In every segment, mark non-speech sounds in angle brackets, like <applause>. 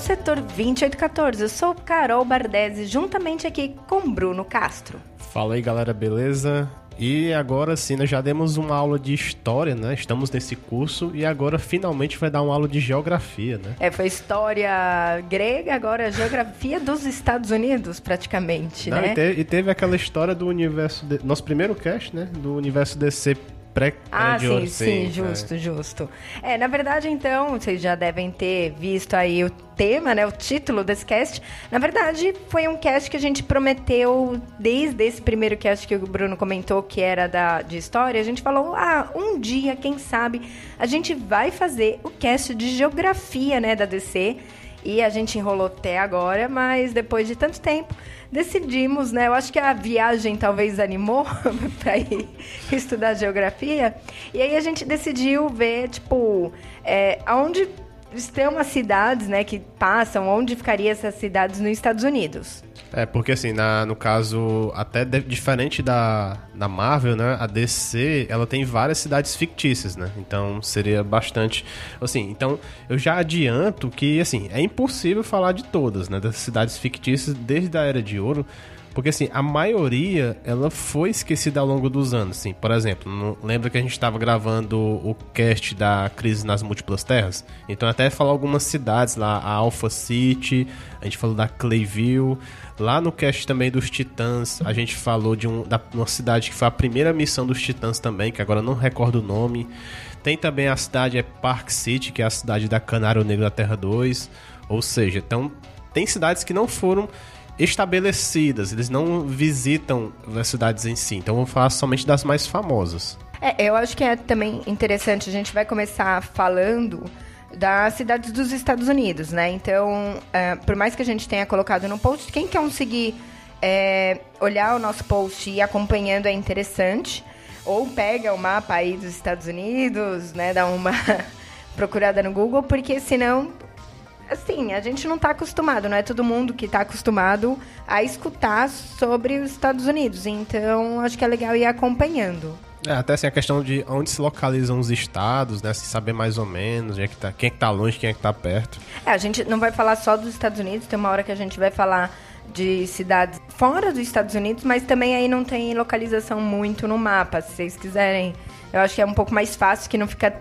Setor 2814. Eu sou Carol Bardesi, juntamente aqui com Bruno Castro. Fala aí, galera, beleza? E agora sim, nós já demos uma aula de história, né? Estamos nesse curso e agora finalmente vai dar uma aula de geografia, né? É, foi história grega, agora geografia dos Estados Unidos, praticamente, Não, né? E, te, e, teve aquela história do universo. De, nosso primeiro cast, né? Do universo DC pré Ah, sim, sim, justo, justo. É, na verdade, então, vocês já devem ter visto aí o tema, né, o título desse cast. Na verdade, foi um cast que a gente prometeu desde esse primeiro cast que o Bruno comentou, que era da de história. A gente falou, ah, um dia, quem sabe, a gente vai fazer o cast de geografia, né, da DC. E a gente enrolou até agora, mas depois de tanto tempo, decidimos, né? Eu acho que a viagem talvez animou <laughs> para ir estudar geografia. E aí a gente decidiu ver, tipo, é, aonde estão as cidades, né, que passam, onde ficariam essas cidades nos Estados Unidos. É, porque assim, na, no caso, até de, diferente da, da Marvel, né, a DC, ela tem várias cidades fictícias, né, então seria bastante, assim, então eu já adianto que, assim, é impossível falar de todas, né, das cidades fictícias desde a Era de Ouro, porque assim, a maioria ela foi esquecida ao longo dos anos, assim. Por exemplo, não, lembra que a gente estava gravando o cast da crise nas múltiplas terras? Então até falar algumas cidades lá, a Alpha City, a gente falou da Clayville, lá no cast também dos Titãs, a gente falou de um, da, uma cidade que foi a primeira missão dos Titãs também, que agora não recordo o nome. Tem também a cidade é Park City, que é a cidade da Canário Negro da Terra 2. Ou seja, então tem cidades que não foram estabelecidas, eles não visitam as cidades em si. Então vamos falar somente das mais famosas. É, eu acho que é também interessante, a gente vai começar falando das cidades dos Estados Unidos, né? Então, é, por mais que a gente tenha colocado no post, quem quer seguir, é, olhar o nosso post e acompanhando é interessante. Ou pega o mapa aí dos Estados Unidos, né? Dá uma <laughs> procurada no Google, porque senão assim, a gente não está acostumado, não é todo mundo que está acostumado a escutar sobre os Estados Unidos. Então, acho que é legal ir acompanhando. É, até assim, a questão de onde se localizam os estados, né? Se saber mais ou menos é que tá, quem é que tá longe, quem é que tá perto. É, a gente não vai falar só dos Estados Unidos, tem uma hora que a gente vai falar de cidades fora dos Estados Unidos, mas também aí não tem localização muito no mapa, se vocês quiserem. Eu acho que é um pouco mais fácil, que não fica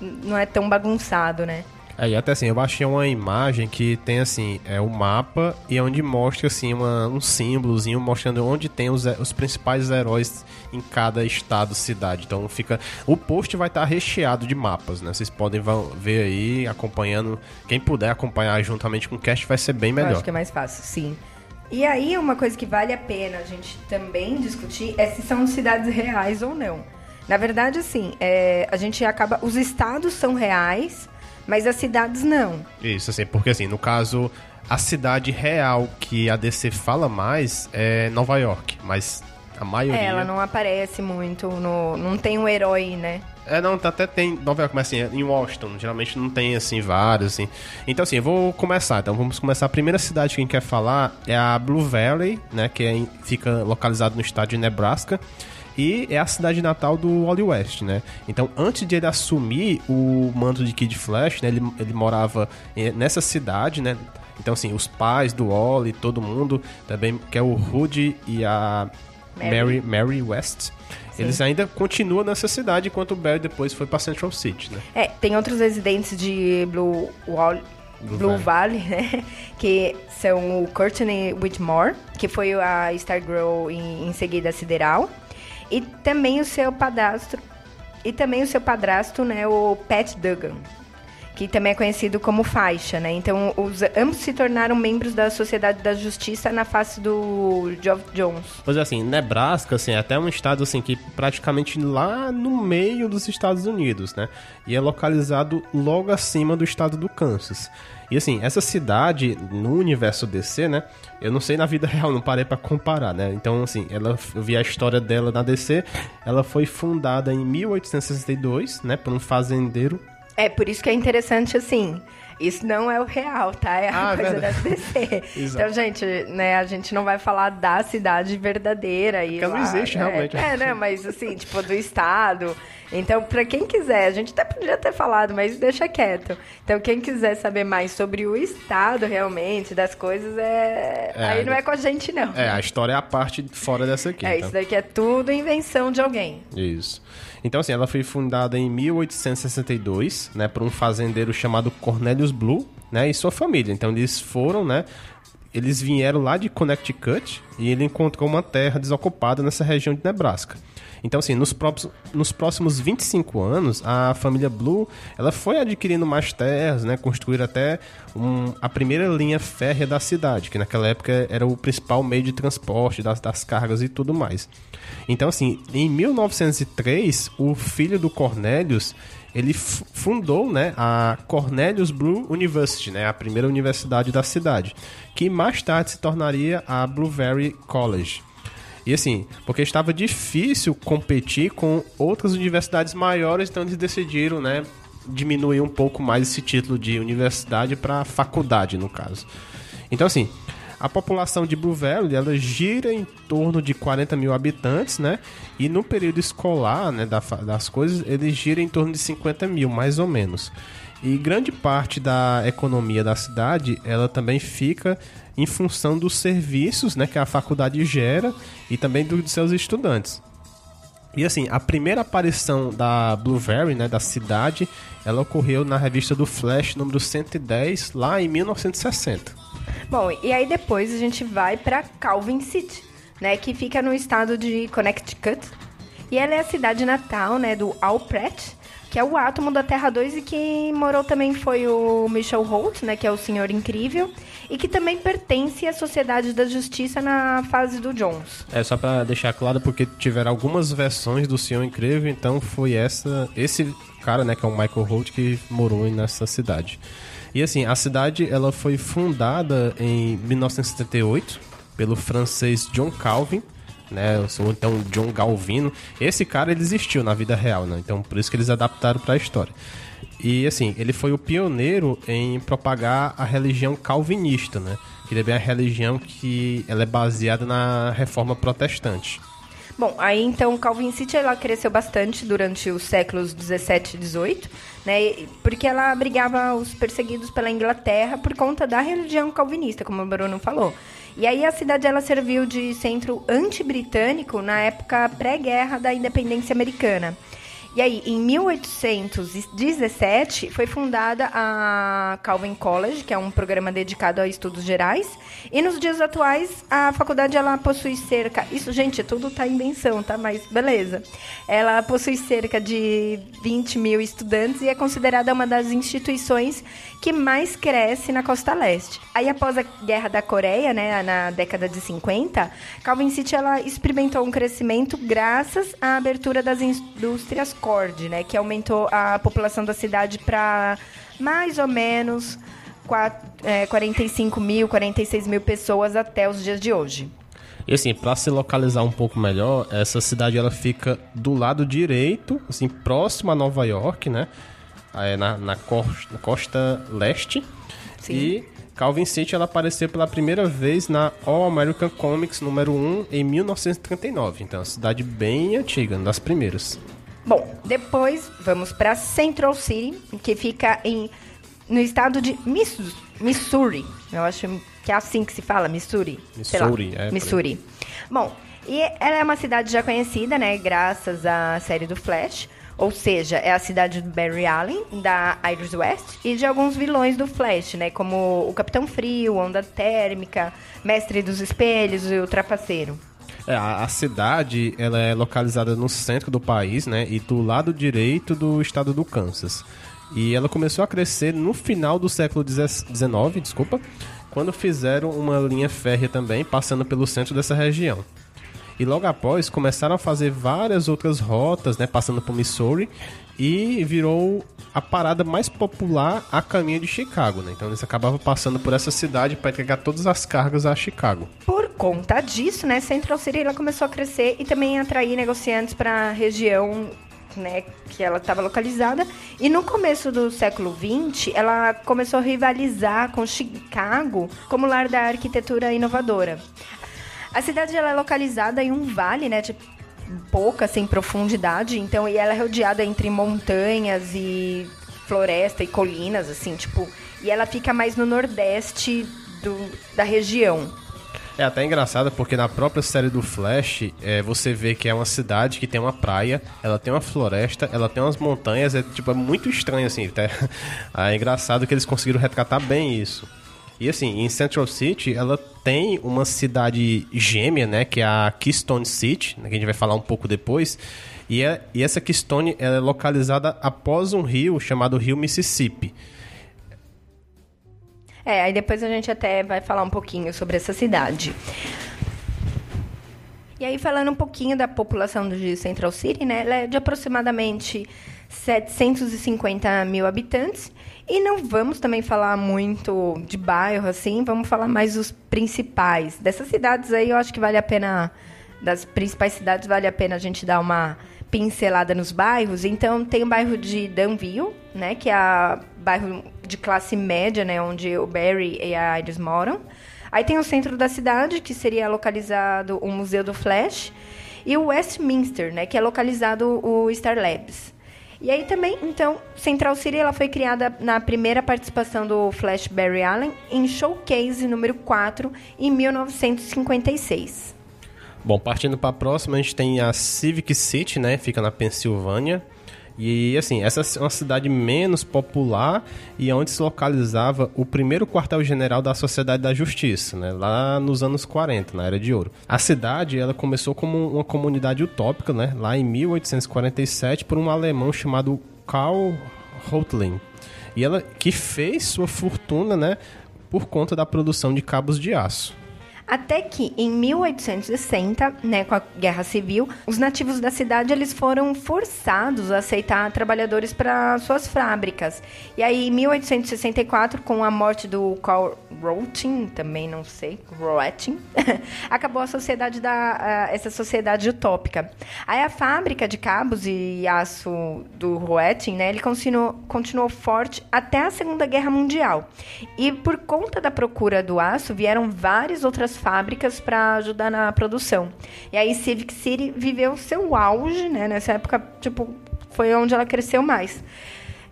não é tão bagunçado, né? É, e até assim, eu achei uma imagem que tem assim, é o mapa e é onde mostra assim uma, um símbolozinho mostrando onde tem os, os principais heróis em cada estado, cidade. Então fica. O post vai estar recheado de mapas, né? Vocês podem ver aí, acompanhando. Quem puder acompanhar juntamente com o cast vai ser bem melhor. Eu acho que é mais fácil, sim. E aí, uma coisa que vale a pena a gente também discutir é se são cidades reais ou não. Na verdade, assim, é, a gente acaba. Os estados são reais mas as cidades não. Isso, assim, porque assim, no caso, a cidade real que a DC fala mais é Nova York, mas a maioria. É, ela não aparece muito, no, não tem um herói, né? É, não, até tem Nova York, mas assim, em Washington, geralmente não tem, assim, vários, assim. Então, assim, eu vou começar. Então, vamos começar. A primeira cidade que a gente quer falar é a Blue Valley, né, que é, fica localizado no estado de Nebraska e é a cidade natal do Wally West, né? Então, antes de ele assumir o manto de Kid Flash, né, ele, ele morava nessa cidade, né? Então, assim, os pais do Wally, todo mundo, também, que é o Rudy e a Mary, Mary, Mary West. Sim. Eles ainda continuam nessa cidade, enquanto o Barry depois foi para Central City, né? É, tem outros residentes de Blue Wall, Blue, Blue Valley. Valley, né? Que são o Courtney Whitmore, que foi a Stargirl em, em seguida a Sideral. E também o seu padrasto. E também o seu padrasto, né, o Pat Duggan. Que também é conhecido como faixa, né? Então, os, ambos se tornaram membros da Sociedade da Justiça na face do Geoff Jones. Pois é, assim, Nebraska, assim, é até um estado, assim, que praticamente lá no meio dos Estados Unidos, né? E é localizado logo acima do estado do Kansas. E assim, essa cidade no universo DC, né? Eu não sei na vida <laughs> real, não parei para comparar, né? Então, assim, ela, eu vi a história dela na DC. Ela foi fundada em 1862, né? Por um fazendeiro é, por isso que é interessante, assim, isso não é o real, tá? É a ah, coisa verdade. da DC. <laughs> então, gente, né, a gente não vai falar da cidade verdadeira. E Porque lá, não existe, né? realmente. É, né, mas assim, tipo, do estado. Então, para quem quiser, a gente até podia ter falado, mas deixa quieto. Então, quem quiser saber mais sobre o estado realmente, das coisas, é. é aí não é com a gente, não. É, a história é a parte fora dessa aqui. É, então. isso daqui é tudo invenção de alguém. Isso. Então, assim, ela foi fundada em 1862, né, por um fazendeiro chamado Cornelius Blue, né, e sua família. Então, eles foram, né, eles vieram lá de Connecticut e ele encontrou uma terra desocupada nessa região de Nebraska. Então, assim, nos, próximos, nos próximos 25 anos, a família Blue ela foi adquirindo mais terras, né? Construir até um, a primeira linha férrea da cidade, que naquela época era o principal meio de transporte das, das cargas e tudo mais. Então, assim, em 1903, o filho do Cornelius ele fundou né, a Cornelius Blue University, né, a primeira universidade da cidade, que mais tarde se tornaria a Blueberry College. E assim, porque estava difícil competir com outras universidades maiores, então eles decidiram, né, diminuir um pouco mais esse título de universidade para faculdade, no caso. Então, assim, a população de Blue Valley, ela gira em torno de 40 mil habitantes, né? E no período escolar, né, das coisas, ele gira em torno de 50 mil, mais ou menos. E grande parte da economia da cidade, ela também fica em função dos serviços né, que a faculdade gera e também dos seus estudantes. E assim, a primeira aparição da Blueberry, né, da cidade, ela ocorreu na revista do Flash número 110, lá em 1960. Bom, e aí depois a gente vai para Calvin City, né, que fica no estado de Connecticut. E ela é a cidade natal, né, do Al Pratt, que é o átomo da Terra 2 e que morou também foi o Michel Holt, né, que é o Senhor Incrível, e que também pertence à Sociedade da Justiça na fase do Jones. É só para deixar claro porque tiveram algumas versões do Senhor Incrível, então foi essa esse cara, né, que é o Michael Holt que morou nessa cidade. E assim, a cidade ela foi fundada em 1978 pelo francês John Calvin né? Ou então John Galvino. Esse cara ele existiu na vida real, né? Então por isso que eles adaptaram para a história. E assim, ele foi o pioneiro em propagar a religião calvinista, né? Que é a religião que ela é baseada na reforma protestante. Bom, aí então Calvin City ela cresceu bastante durante os séculos 17 e 18, né? Porque ela abrigava os perseguidos pela Inglaterra por conta da religião calvinista, como o Bruno falou. E aí a cidade ela serviu de centro anti-britânico na época pré-guerra da independência americana. E aí, em 1817, foi fundada a Calvin College, que é um programa dedicado a estudos gerais. E nos dias atuais, a faculdade ela possui cerca. Isso, gente, tudo tá invenção, tá? Mas beleza. Ela possui cerca de 20 mil estudantes e é considerada uma das instituições que mais cresce na costa leste. Aí, após a Guerra da Coreia, né, na década de 50, Calvin City ela experimentou um crescimento graças à abertura das indústrias Né, que aumentou a população da cidade para mais ou menos 4, é, 45 mil, 46 mil pessoas até os dias de hoje. E assim, para se localizar um pouco melhor, essa cidade ela fica do lado direito, assim, próximo a Nova York, né? É, na, na, costa, costa leste. Sim. E Calvin City ela apareceu pela primeira vez na All American Comics número 1 em 1939. Então, é uma cidade bem antiga, uma das primeiras. Bom, depois vamos para Central City, que fica em, no estado de Missouri. Eu acho que é assim que se fala, Missouri. Missouri, é. Missouri. Bom, e ela é uma cidade já conhecida, né, graças à série do Flash. Ou seja, é a cidade do Barry Allen, da Iris West, e de alguns vilões do Flash, né? Como o Capitão Frio, Onda Térmica, Mestre dos Espelhos e o Trapaceiro. É, a, a, cidade ela é localizada no centro do país, né? E do lado direito do estado do Kansas. E ela começou a crescer no final do século XIX, desculpa, quando fizeram uma linha férrea também, passando pelo centro dessa região. E logo após começaram a fazer várias outras rotas, né, passando por Missouri, e virou a parada mais popular a caminho de Chicago, né? Então eles acabavam passando por essa cidade para entregar todas as cargas a Chicago. Por conta disso, né, Central City ela começou a crescer e também atrair negociantes para a região né, que ela estava localizada. E no começo do século XX, ela começou a rivalizar com Chicago como lar da arquitetura inovadora. A cidade ela é localizada em um vale, né, de pouca sem profundidade, então e ela é rodeada entre montanhas e floresta e colinas, assim, tipo, e ela fica mais no nordeste do, da região. É até engraçado porque na própria série do Flash, é, você vê que é uma cidade que tem uma praia, ela tem uma floresta, ela tem umas montanhas, é tipo é muito estranho assim, até. <laughs> É engraçado que eles conseguiram retratar bem isso. E assim, em Central City, ela tem uma cidade gêmea, né, que é a Keystone City, né, que a gente vai falar um pouco depois. E, é, e essa Keystone é localizada após um rio chamado Rio Mississippi. É, aí depois a gente até vai falar um pouquinho sobre essa cidade. E aí, falando um pouquinho da população de Central City, né? Ela é de aproximadamente 750 mil habitantes. E não vamos também falar muito de bairro, assim, vamos falar mais dos principais. Dessas cidades aí, eu acho que vale a pena, das principais cidades, vale a pena a gente dar uma pincelada nos bairros. Então, tem o bairro de Danville, né, que é o bairro de classe média, né, onde o Barry e a Iris moram. Aí tem o centro da cidade, que seria localizado o Museu do Flash, e o Westminster, né, que é localizado o Star Labs. E aí também, então, Central City ela foi criada na primeira participação do Flash Barry Allen em Showcase número 4 em 1956. Bom, partindo para a próxima, a gente tem a Civic City, né? Fica na Pensilvânia. E assim, essa é uma cidade menos popular e onde se localizava o primeiro quartel-general da Sociedade da Justiça, né, lá nos anos 40, na Era de Ouro. A cidade ela começou como uma comunidade utópica, né, lá em 1847 por um alemão chamado Karl Rotling. E ela que fez sua fortuna, né, por conta da produção de cabos de aço. Até que em 1860, né, com a Guerra Civil, os nativos da cidade eles foram forçados a aceitar trabalhadores para suas fábricas. E aí em 1864, com a morte do Carl Rotin, também não sei, Roetin, <laughs> acabou a sociedade da essa sociedade utópica. Aí a fábrica de cabos e aço do Roetin, né, ele continuou, continuou forte até a Segunda Guerra Mundial. E por conta da procura do aço, vieram várias outras fábricas para ajudar na produção. E aí Civic City viveu seu auge, né? Nessa época, tipo, foi onde ela cresceu mais.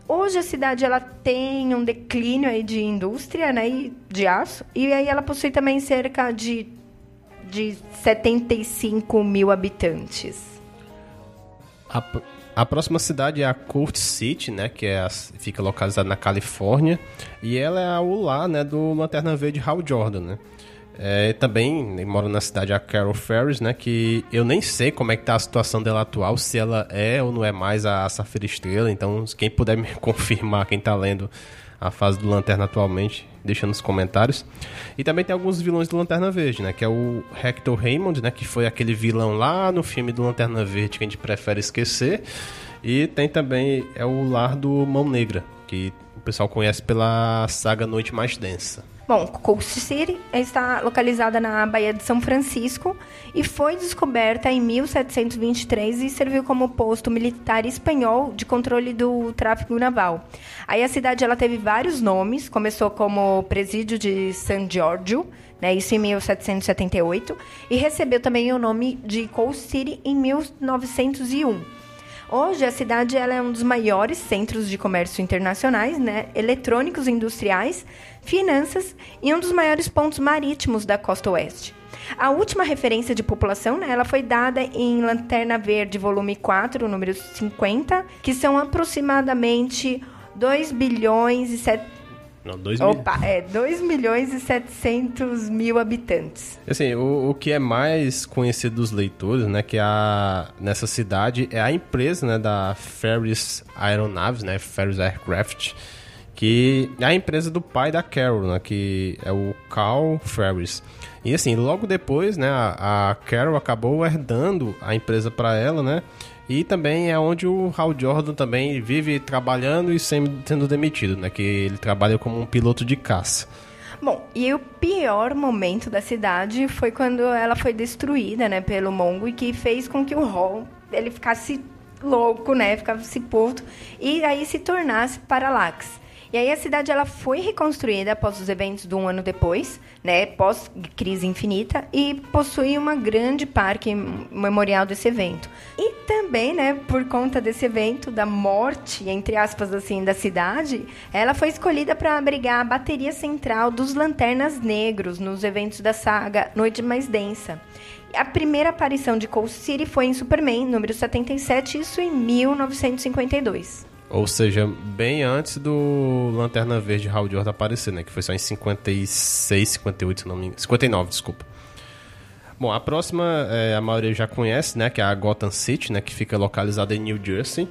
Hoje a cidade ela tem um declínio aí de indústria, né, e de aço, e aí ela possui também cerca de, de 75 mil habitantes. A, a próxima cidade é a Court City, né, que é a, fica localizada na Califórnia, e ela é o lar, né, do Lanterna Verde Hal Jordan, né. É, também mora na cidade a Carol Ferris, né? Que eu nem sei como é que tá a situação dela atual, se ela é ou não é mais a Safira Estrela. Então, quem puder me <laughs> confirmar, quem tá lendo a fase do Lanterna atualmente, deixa nos comentários. E também tem alguns vilões do Lanterna Verde, né? Que é o Hector Raymond, né? Que foi aquele vilão lá no filme do Lanterna Verde que a gente prefere esquecer. E tem também é o lar do Mão Negra, que o pessoal conhece pela saga Noite Mais Densa. Bom, Coast City está localizada na Baía de São Francisco e foi descoberta em 1723 e serviu como posto militar espanhol de controle do tráfego naval. Aí a cidade ela teve vários nomes, começou como Presídio de San Giorgio, né, isso em 1778, e recebeu também o nome de Coast City em 1901. Hoje, a cidade ela é um dos maiores centros de comércio internacionais, né, eletrônicos industriais, finanças e um dos maiores pontos marítimos da costa oeste. A última referência de população, né, ela foi dada em Lanterna Verde, volume 4, número 50, que são aproximadamente 2 bilhões e 7 Não, 2 Opa, é 2 milhões e 700 mil habitantes. Assim, o, o que é mais conhecido dos leitores, né, que a, nessa cidade é a empresa, né, da Ferris Aeronaves, né, Ferris Aircraft, que é a empresa do pai da Carol, né, que é o Carl Ferris. E assim, logo depois, né, a, Carol acabou herdando a empresa para ela, né, e também é onde o Hal Jordan também vive trabalhando e sendo demitido, né? Que ele trabalha como um piloto de caça. Bom, e o pior momento da cidade foi quando ela foi destruída, né, pelo Mongo e que fez com que o Hall ele ficasse louco, né, ficasse puto e aí se tornasse Parallax. E aí a cidade ela foi reconstruída após os eventos de um ano depois, né, pós crise infinita, e possui uma grande parque memorial desse evento. E também, né, por conta desse evento da morte, entre aspas assim, da cidade, ela foi escolhida para abrigar a bateria central dos Lanternas Negros nos eventos da saga Noite Mais Densa. A primeira aparição de Cold City foi em Superman, número 77, isso em 1952. Ou seja, bem antes do Lanterna Verde Hal Jordan aparecer, né? Que foi só em 56, 58, se não me engano. 59, desculpa. Bom, a próxima é, a maioria já conhece, né? Que é a Gotham City, né? Que fica localizada em New Jersey.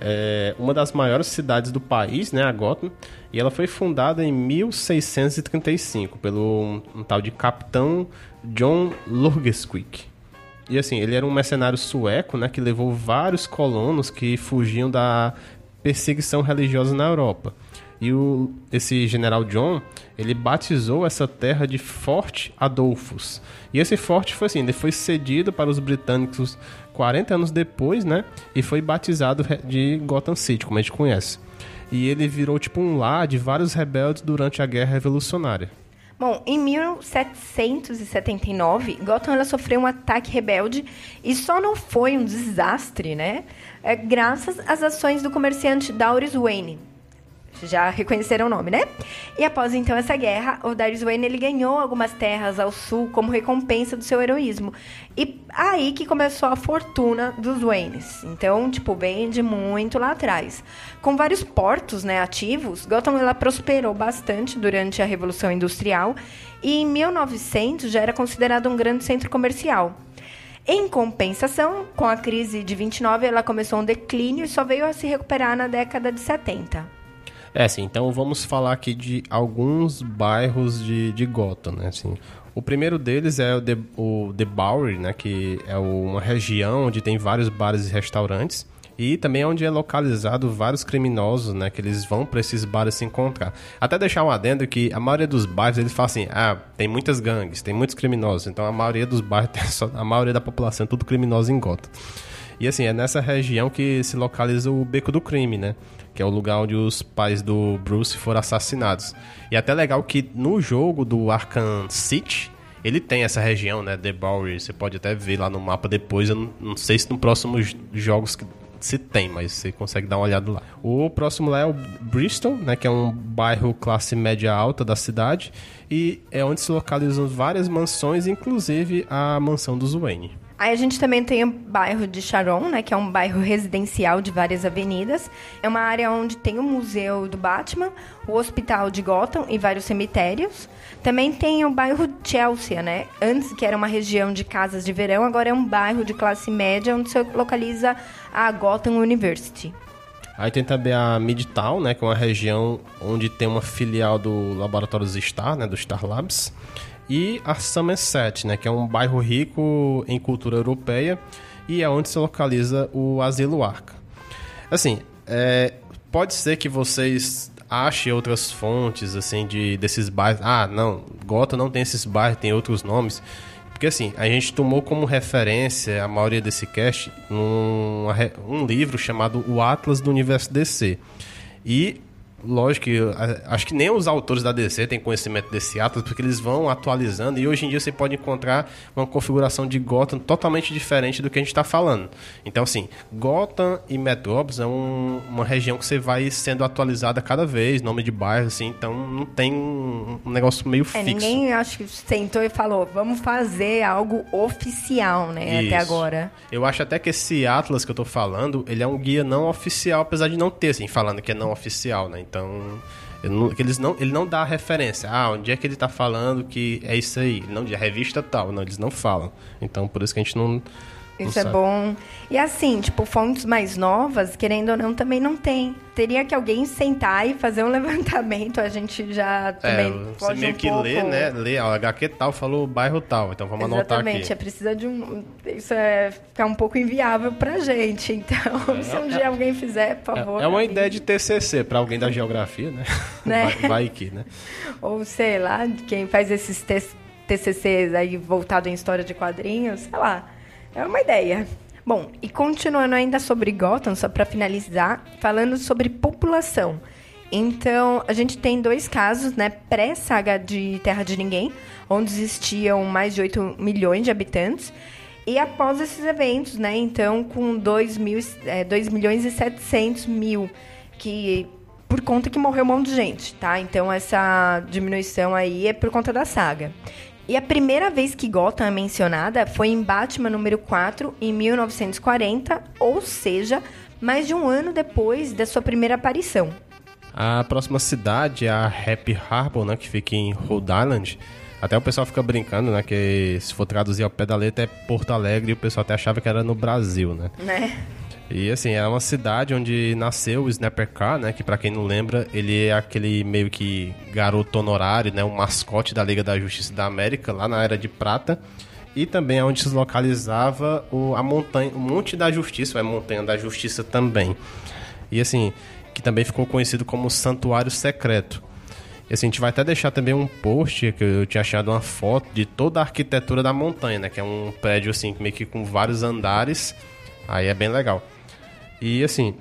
É uma das maiores cidades do país, né? A Gotham. E ela foi fundada em 1635 pelo um, um tal de Capitão John Lurgesquick. E assim, ele era um mercenário sueco, né? Que levou vários colonos que fugiam da perseguição religiosa na Europa. E o, esse general John, ele batizou essa terra de Forte Adolphus. E esse forte foi assim, ele foi cedido para os britânicos 40 anos depois, né? E foi batizado de Gotham City, como a gente conhece. E ele virou tipo um lar de vários rebeldes durante a Guerra Revolucionária. Bom, em 1779, Gotham ela sofreu um ataque rebelde e só não foi um desastre, né? É, graças às ações do comerciante Darius Wayne. Já reconheceram o nome, né? E após então essa guerra, o Darius Wayne ele ganhou algumas terras ao sul como recompensa do seu heroísmo. E aí que começou a fortuna dos Waynes. Então, tipo, bem de muito lá atrás. Com vários portos, né, ativos, Gotham ela prosperou bastante durante a Revolução Industrial e em 1900 já era considerado um grande centro comercial. Em compensação, com a crise de 29, ela começou um declínio e só veio a se recuperar na década de 70. É, sim, então vamos falar aqui de alguns bairros de, de Gotham, né? Assim, o primeiro deles é o The, o The Bowery, né? Que é uma região onde tem vários bares e restaurantes. E também é onde é localizado vários criminosos, né? Que eles vão para esses bares se encontrar. Até deixar um adendo que a maioria dos bairros, eles falam assim, ah, tem muitas gangues, tem muitos criminosos. Então a maioria dos bairros, <laughs> a maioria da população é tudo criminoso em Gotham. E assim, é nessa região que se localiza o Beco do Crime, né? Que é o lugar onde os pais do Bruce foram assassinados. E é até legal que no jogo do Arkham City, ele tem essa região, né? The Bowery. Você pode até ver lá no mapa depois. Eu não, não sei se nos próximos jogos se tem, mas você consegue dar uma olhada lá. O próximo lá é o Bristol, né, que é um bairro classe média alta da cidade e é onde se localizam várias mansões, inclusive a mansão dos Wayne. Aí a gente também tem o bairro de Sharon, né, que é um bairro residencial de várias avenidas. É uma área onde tem o Museu do Batman, o Hospital de Gotham e vários cemitérios. Também tem o bairro Chelsea, né? Antes que era uma região de casas de verão, agora é um bairro de classe média onde se localiza a Gotham University. Aí tem também a Midtown, né, que é uma região onde tem uma filial do Laboratório Star, né, do Star Labs e a Somerset, né, que é um bairro rico em cultura europeia e é onde se localiza o Asilo Arca. Assim, é, pode ser que vocês achem outras fontes assim de desses bairros. Ah, não, Gota não tem esses bairros, tem outros nomes. Porque assim, a gente tomou como referência a maioria desse cast um, um livro chamado O Atlas do Universo DC. E lógico que acho que nem os autores da DC têm conhecimento desse Atlas, porque eles vão atualizando e hoje em dia você pode encontrar uma configuração de Gotham totalmente diferente do que a gente está falando. Então, assim, Gotham e Metrópolis é um, uma região que você vai sendo atualizada cada vez, nome de bairro, assim, então não tem um negócio meio é, fixo. Ninguém, acho que sentou e falou, vamos fazer algo oficial, né, Isso. até agora. Eu acho até que esse Atlas que eu tô falando, ele é um guia não oficial, apesar de não ter, assim, falando que é não oficial, né, então, Ele não, eles não, ele não dá referência. Ah, onde é que ele tá falando que é isso aí? Não, de revista tal. Não, eles não falam. Então, por isso que a gente não. Isso é bom. E assim, tipo, fontes mais novas, querendo ou não, também não tem. Teria que alguém sentar e fazer um <laughs> levantamento, a gente já também é, você meio um que pouco... lê, né? Lê, ó, HQ tal falou bairro tal, então vamos Exatamente, anotar aqui. Exatamente, é precisa de um... Isso é ficar um pouco inviável pra gente, <laughs> então, é, se um é, dia alguém fizer, por favor... É, é uma ideia de TCC pra alguém da geografia, né? <laughs> né? Vai, vai que, né? Ou sei lá, quem faz esses TCCs aí voltado em história de quadrinhos, sei lá é uma ideia. Bom, e continuando ainda sobre Gotham, só para finalizar, falando sobre população. Então, a gente tem dois casos, né, pré-saga de Terra de Ninguém, onde existiam mais de 8 milhões de habitantes. E após esses eventos, né, então, com 2, mil, é, 2 milhões e 700 mil, que por conta que morreu um monte de gente, tá? Então, essa diminuição aí é por conta da saga. E a primeira vez que Gotham é mencionada foi em Batman número 4, em 1940, ou seja, mais de um ano depois da sua primeira aparição. A próxima cidade é a Happy Harbor, né, que fica em Rhode Island. Até o pessoal fica brincando, né, que se for traduzir ao pé da letra é Porto Alegre e o pessoal até achava que era no Brasil, né? Né? E assim, é uma cidade onde nasceu o Snapper Car, né? Que para quem não lembra, ele é aquele meio que garoto honorário, né? Um mascote da Liga da Justiça da América, lá na Era de Prata. E também é onde se localizava o, a montanha, o Monte da Justiça, é Montanha da Justiça também. E assim, que também ficou conhecido como Santuário Secreto. E assim, a gente vai até deixar também um post que eu tinha achado uma foto de toda a arquitetura da montanha, né? Que é um prédio assim, meio que com vários andares. Aí é bem legal. E assim,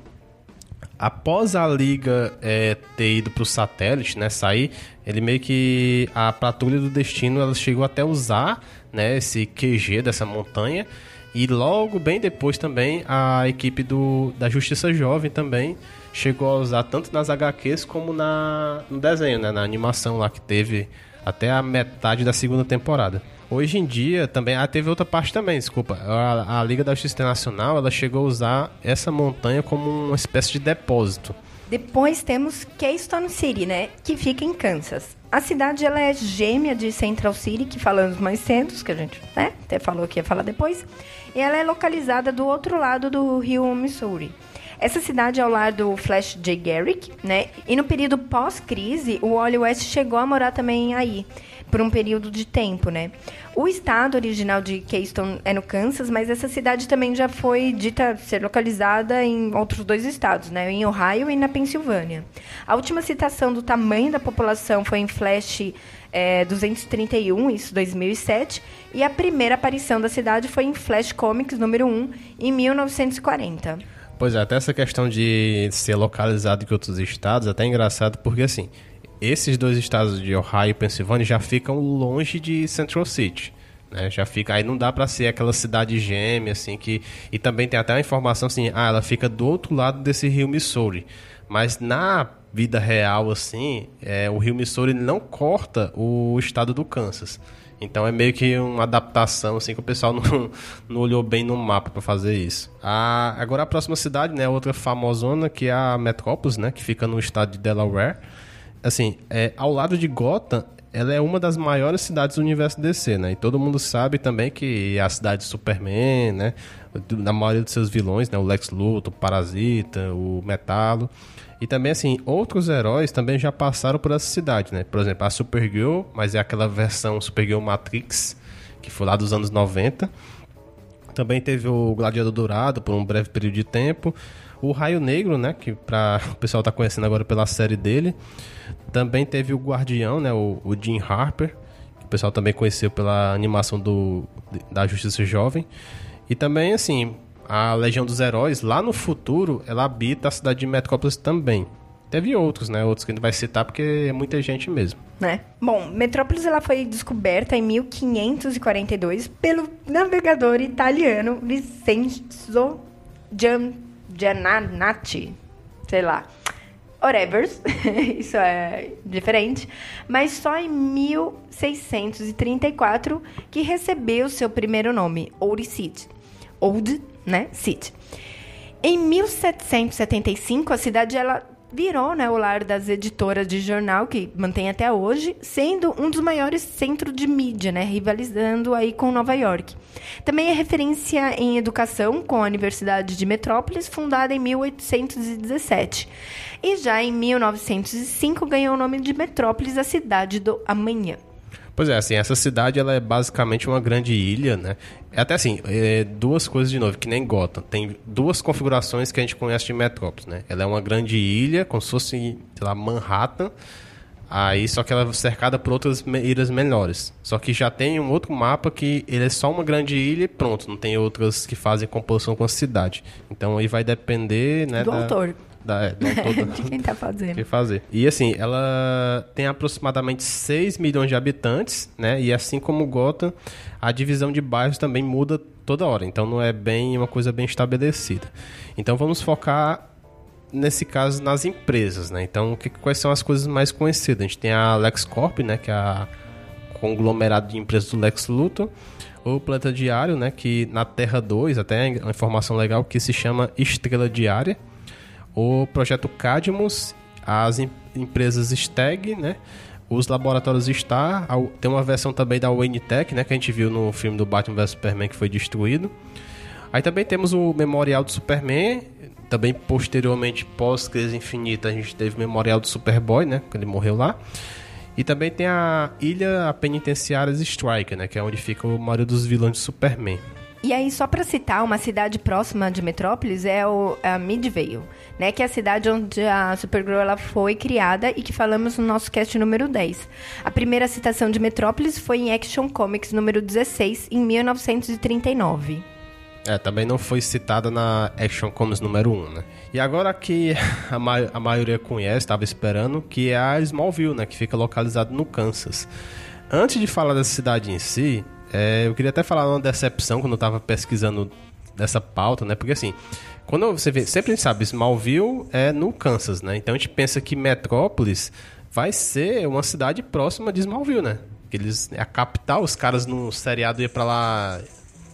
após a liga é, ter ido para o satélite, né, sair, ele meio que a patrulha do destino ela chegou até usar, né, esse QG dessa montanha. E logo bem depois também a equipe do, da Justiça Jovem também chegou a usar tanto nas HQs como na, no desenho, né, na animação lá que teve até a metade da segunda temporada. Hoje em dia também, ah, teve outra parte também, desculpa. A, a Liga da Justiça Internacional, ela chegou a usar essa montanha como uma espécie de depósito. Depois temos Keystone City, né, que fica em Kansas. A cidade ela é gêmea de Central City, que falamos mais cedo, que a gente né, até falou que ia falar depois. E ela é localizada do outro lado do rio Missouri. Essa cidade é ao lar do Flash J. Garrick, né? E no período pós-crise, o Wally West chegou a morar também aí por um período de tempo, né? O estado original de Keystone é no Kansas, mas essa cidade também já foi dita ser localizada em outros dois estados, né? Em Ohio e na Pensilvânia. A última citação do tamanho da população foi em Flash é, 231, isso 2007, e a primeira aparição da cidade foi em Flash Comics número 1, em 1940. Pois é, até essa questão de ser localizado em outros estados é até engraçado, porque assim, esses dois estados de Ohio e Pensilvânia já ficam longe de Central City. Né? Já fica, aí não dá para ser aquela cidade gêmea, assim, que. E também tem até a informação assim, ah, ela fica do outro lado desse rio Missouri. Mas na vida real, assim, é, o rio Missouri não corta o estado do Kansas. Então é meio que uma adaptação, assim, que o pessoal <laughs> não, não olhou bem no mapa para fazer isso. A, agora a próxima cidade, né, outra famosona, que é a Metrópolis, né, que fica no estado de Delaware assim, é, ao lado de Gotham, ela é uma das maiores cidades do universo DC, né? E todo mundo sabe também que a cidade de Superman, né? Na maioria dos seus vilões, né? O Lex Luthor, o Parasita, o Metalo. E também, assim, outros heróis também já passaram por essa cidade, né? Por exemplo, a Supergirl, mas é aquela versão Supergirl Matrix, que foi lá dos anos 90. Também teve o Gladiador Dourado por um breve período de tempo. O Raio Negro, né? Que pra, <laughs> o pessoal tá conhecendo agora pela série dele. Também teve o Guardião, né? O, o Jim Harper. Que o pessoal também conheceu pela animação do, da Justiça Jovem. E também, assim, a Legião dos Heróis, lá no futuro, ela habita a cidade de Metrópolis também. Teve outros, né? Outros que a gente vai citar porque é muita gente mesmo. Né? Bom, Metrópolis ela foi descoberta em 1542 pelo navegador italiano Vincenzo Gian Giannati, sei lá. Whatever, <laughs> isso é diferente. Mas só em 1634 que recebeu seu primeiro nome, Old City. Old, né? City. Em 1775, a cidade ela virou né, o lar das editoras de jornal, que mantém até hoje, sendo um dos maiores centros de mídia, né, rivalizando aí com Nova York. Também é referência em educação com a Universidade de Metrópolis, fundada em 1817. E já em 1905 ganhou o nome de Metrópolis, a cidade do amanhã. Pois é, assim, essa cidade ela é basicamente uma grande ilha, né? É até assim, é duas coisas de novo, que nem Gotham. Tem duas configurações que a gente conhece de Metrópolis, né? Ela é uma grande ilha, como se fosse, sei lá, Manhattan. Aí, só que ela é cercada por outras ilhas menores. Só que já tem um outro mapa que ele é só uma grande ilha e pronto. Não tem outras que fazem composição com a cidade. Então aí vai depender, né? Do da... autor. Da, é, autor <laughs> de quem tá fazendo. Que fazer. E assim, ela tem aproximadamente 6 milhões de habitantes, né? E assim como Gotham, a divisão de bairros também muda toda hora. Então não é bem uma coisa bem estabelecida. Então vamos focar nesse caso nas empresas, né? Então, que, quais são as coisas mais conhecidas? A gente tem a LexCorp, né, que é a conglomerado de empresas do Lex Luthor, o Planeta Diário, né, que na Terra 2, até uma informação legal que se chama Estrela Diária, o projeto Cadmus, as em, empresas Steg, né? Os laboratórios Star, tem uma versão também da Wayne Tech, né, que a gente viu no filme do Batman vs Superman que foi destruído. Aí também temos o Memorial do Superman, também posteriormente pós-crise infinita a gente teve o Memorial do Superboy, né, que ele morreu lá. E também tem a Ilha Penitenciária Strike, né, que é onde fica o maioria dos vilões de Superman. E aí, só para citar, uma cidade próxima de Metrópolis é o, a Midvale, né? Que é a cidade onde a Supergirl ela foi criada e que falamos no nosso cast número 10. A primeira citação de Metrópolis foi em Action Comics número 16, em 1939. É, também não foi citada na Action Comics número 1, né? E agora que <laughs> a, ma a maioria conhece, estava esperando, que é a Smallville, né? Que fica localizado no Kansas. Antes de falar dessa cidade em si, é, eu queria até falar uma decepção quando eu tava pesquisando dessa pauta, né? Porque assim, quando você vê, sempre a gente sabe, Smallville é no Kansas, né? Então a gente pensa que Metrópolis vai ser uma cidade próxima de Smallville, né? Que eles é a capital, os caras no seriado iam para lá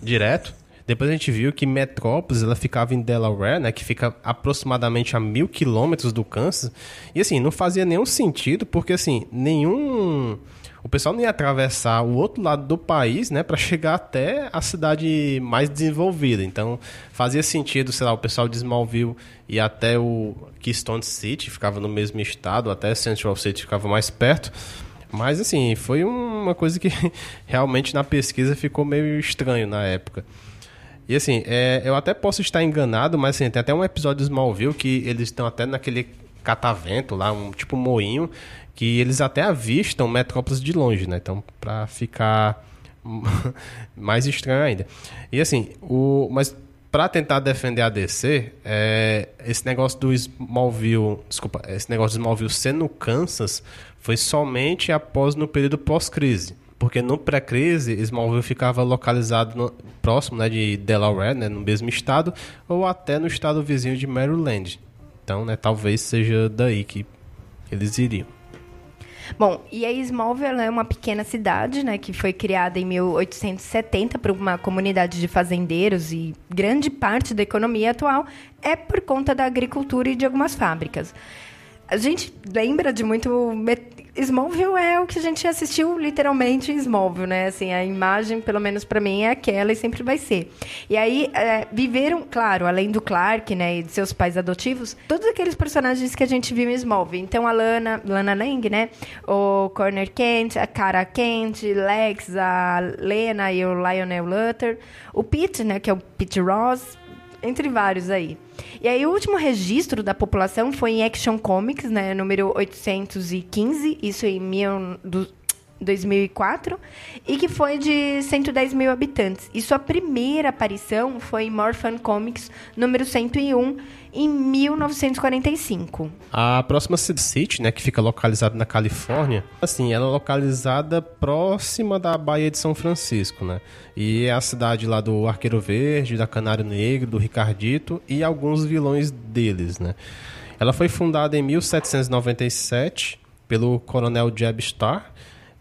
direto. Depois a gente viu que Metrópolis ela ficava em Delaware, né? Que fica aproximadamente a mil quilômetros do Kansas. E assim, não fazia nenhum sentido, porque assim, nenhum o pessoal não ia atravessar o outro lado do país, né, para chegar até a cidade mais desenvolvida. Então, fazia sentido, sei lá, o pessoal de Smallville ir até o Keystone City, ficava no mesmo estado, até Central City ficava mais perto. Mas, assim, foi uma coisa que <laughs> realmente na pesquisa ficou meio estranho na época. E assim, é, eu até posso estar enganado, mas assim, tem até um episódio de Smallville que eles estão até naquele catavento lá, um tipo moinho, que eles até avistam Metrópolis de longe, né? Então, para ficar <laughs> mais estranho ainda. E assim, o mas para tentar defender a DC, é, esse negócio do Smallville, desculpa, esse negócio do Smallville ser no Kansas foi somente após no período pós-crise. Porque no pré-crise, Smallville ficava localizado no, próximo né, de Delaware, né, no mesmo estado, ou até no estado vizinho de Maryland. Então, né, talvez seja daí que eles iriam. Bom, e a Smallville é uma pequena cidade, né, que foi criada em 1870 por uma comunidade de fazendeiros e grande parte da economia atual é por conta da agricultura e de algumas fábricas. A gente lembra de muito Smallville é o que a gente assistiu literalmente em Smallville, né? Assim, a imagem, pelo menos para mim, é aquela e sempre vai ser. E aí, é, viveram, claro, além do Clark, né, e de seus pais adotivos, todos aqueles personagens que a gente viu em Smallville. Então, a Lana, Lana Lang, né? O Corner Kent, a Cara Kent, Lex, a Lena e o Lionel Luthor. O Pete, né, que é o Pete Ross, entre vários aí. E aí o último registro da população foi em Action Comics, né, número 815, isso em mil, do, 2004, e que foi de 110 mil habitantes. E sua primeira aparição foi em Morphin Comics, número 101, em 1945. A próxima City, né, que fica localizada na Califórnia, assim, ela é localizada próxima da Baía de São Francisco, né? E é a cidade lá do Arqueiro Verde, da Canário Negro, do Ricardito e alguns vilões deles, né? Ela foi fundada em 1797 pelo Coronel Jeb Starr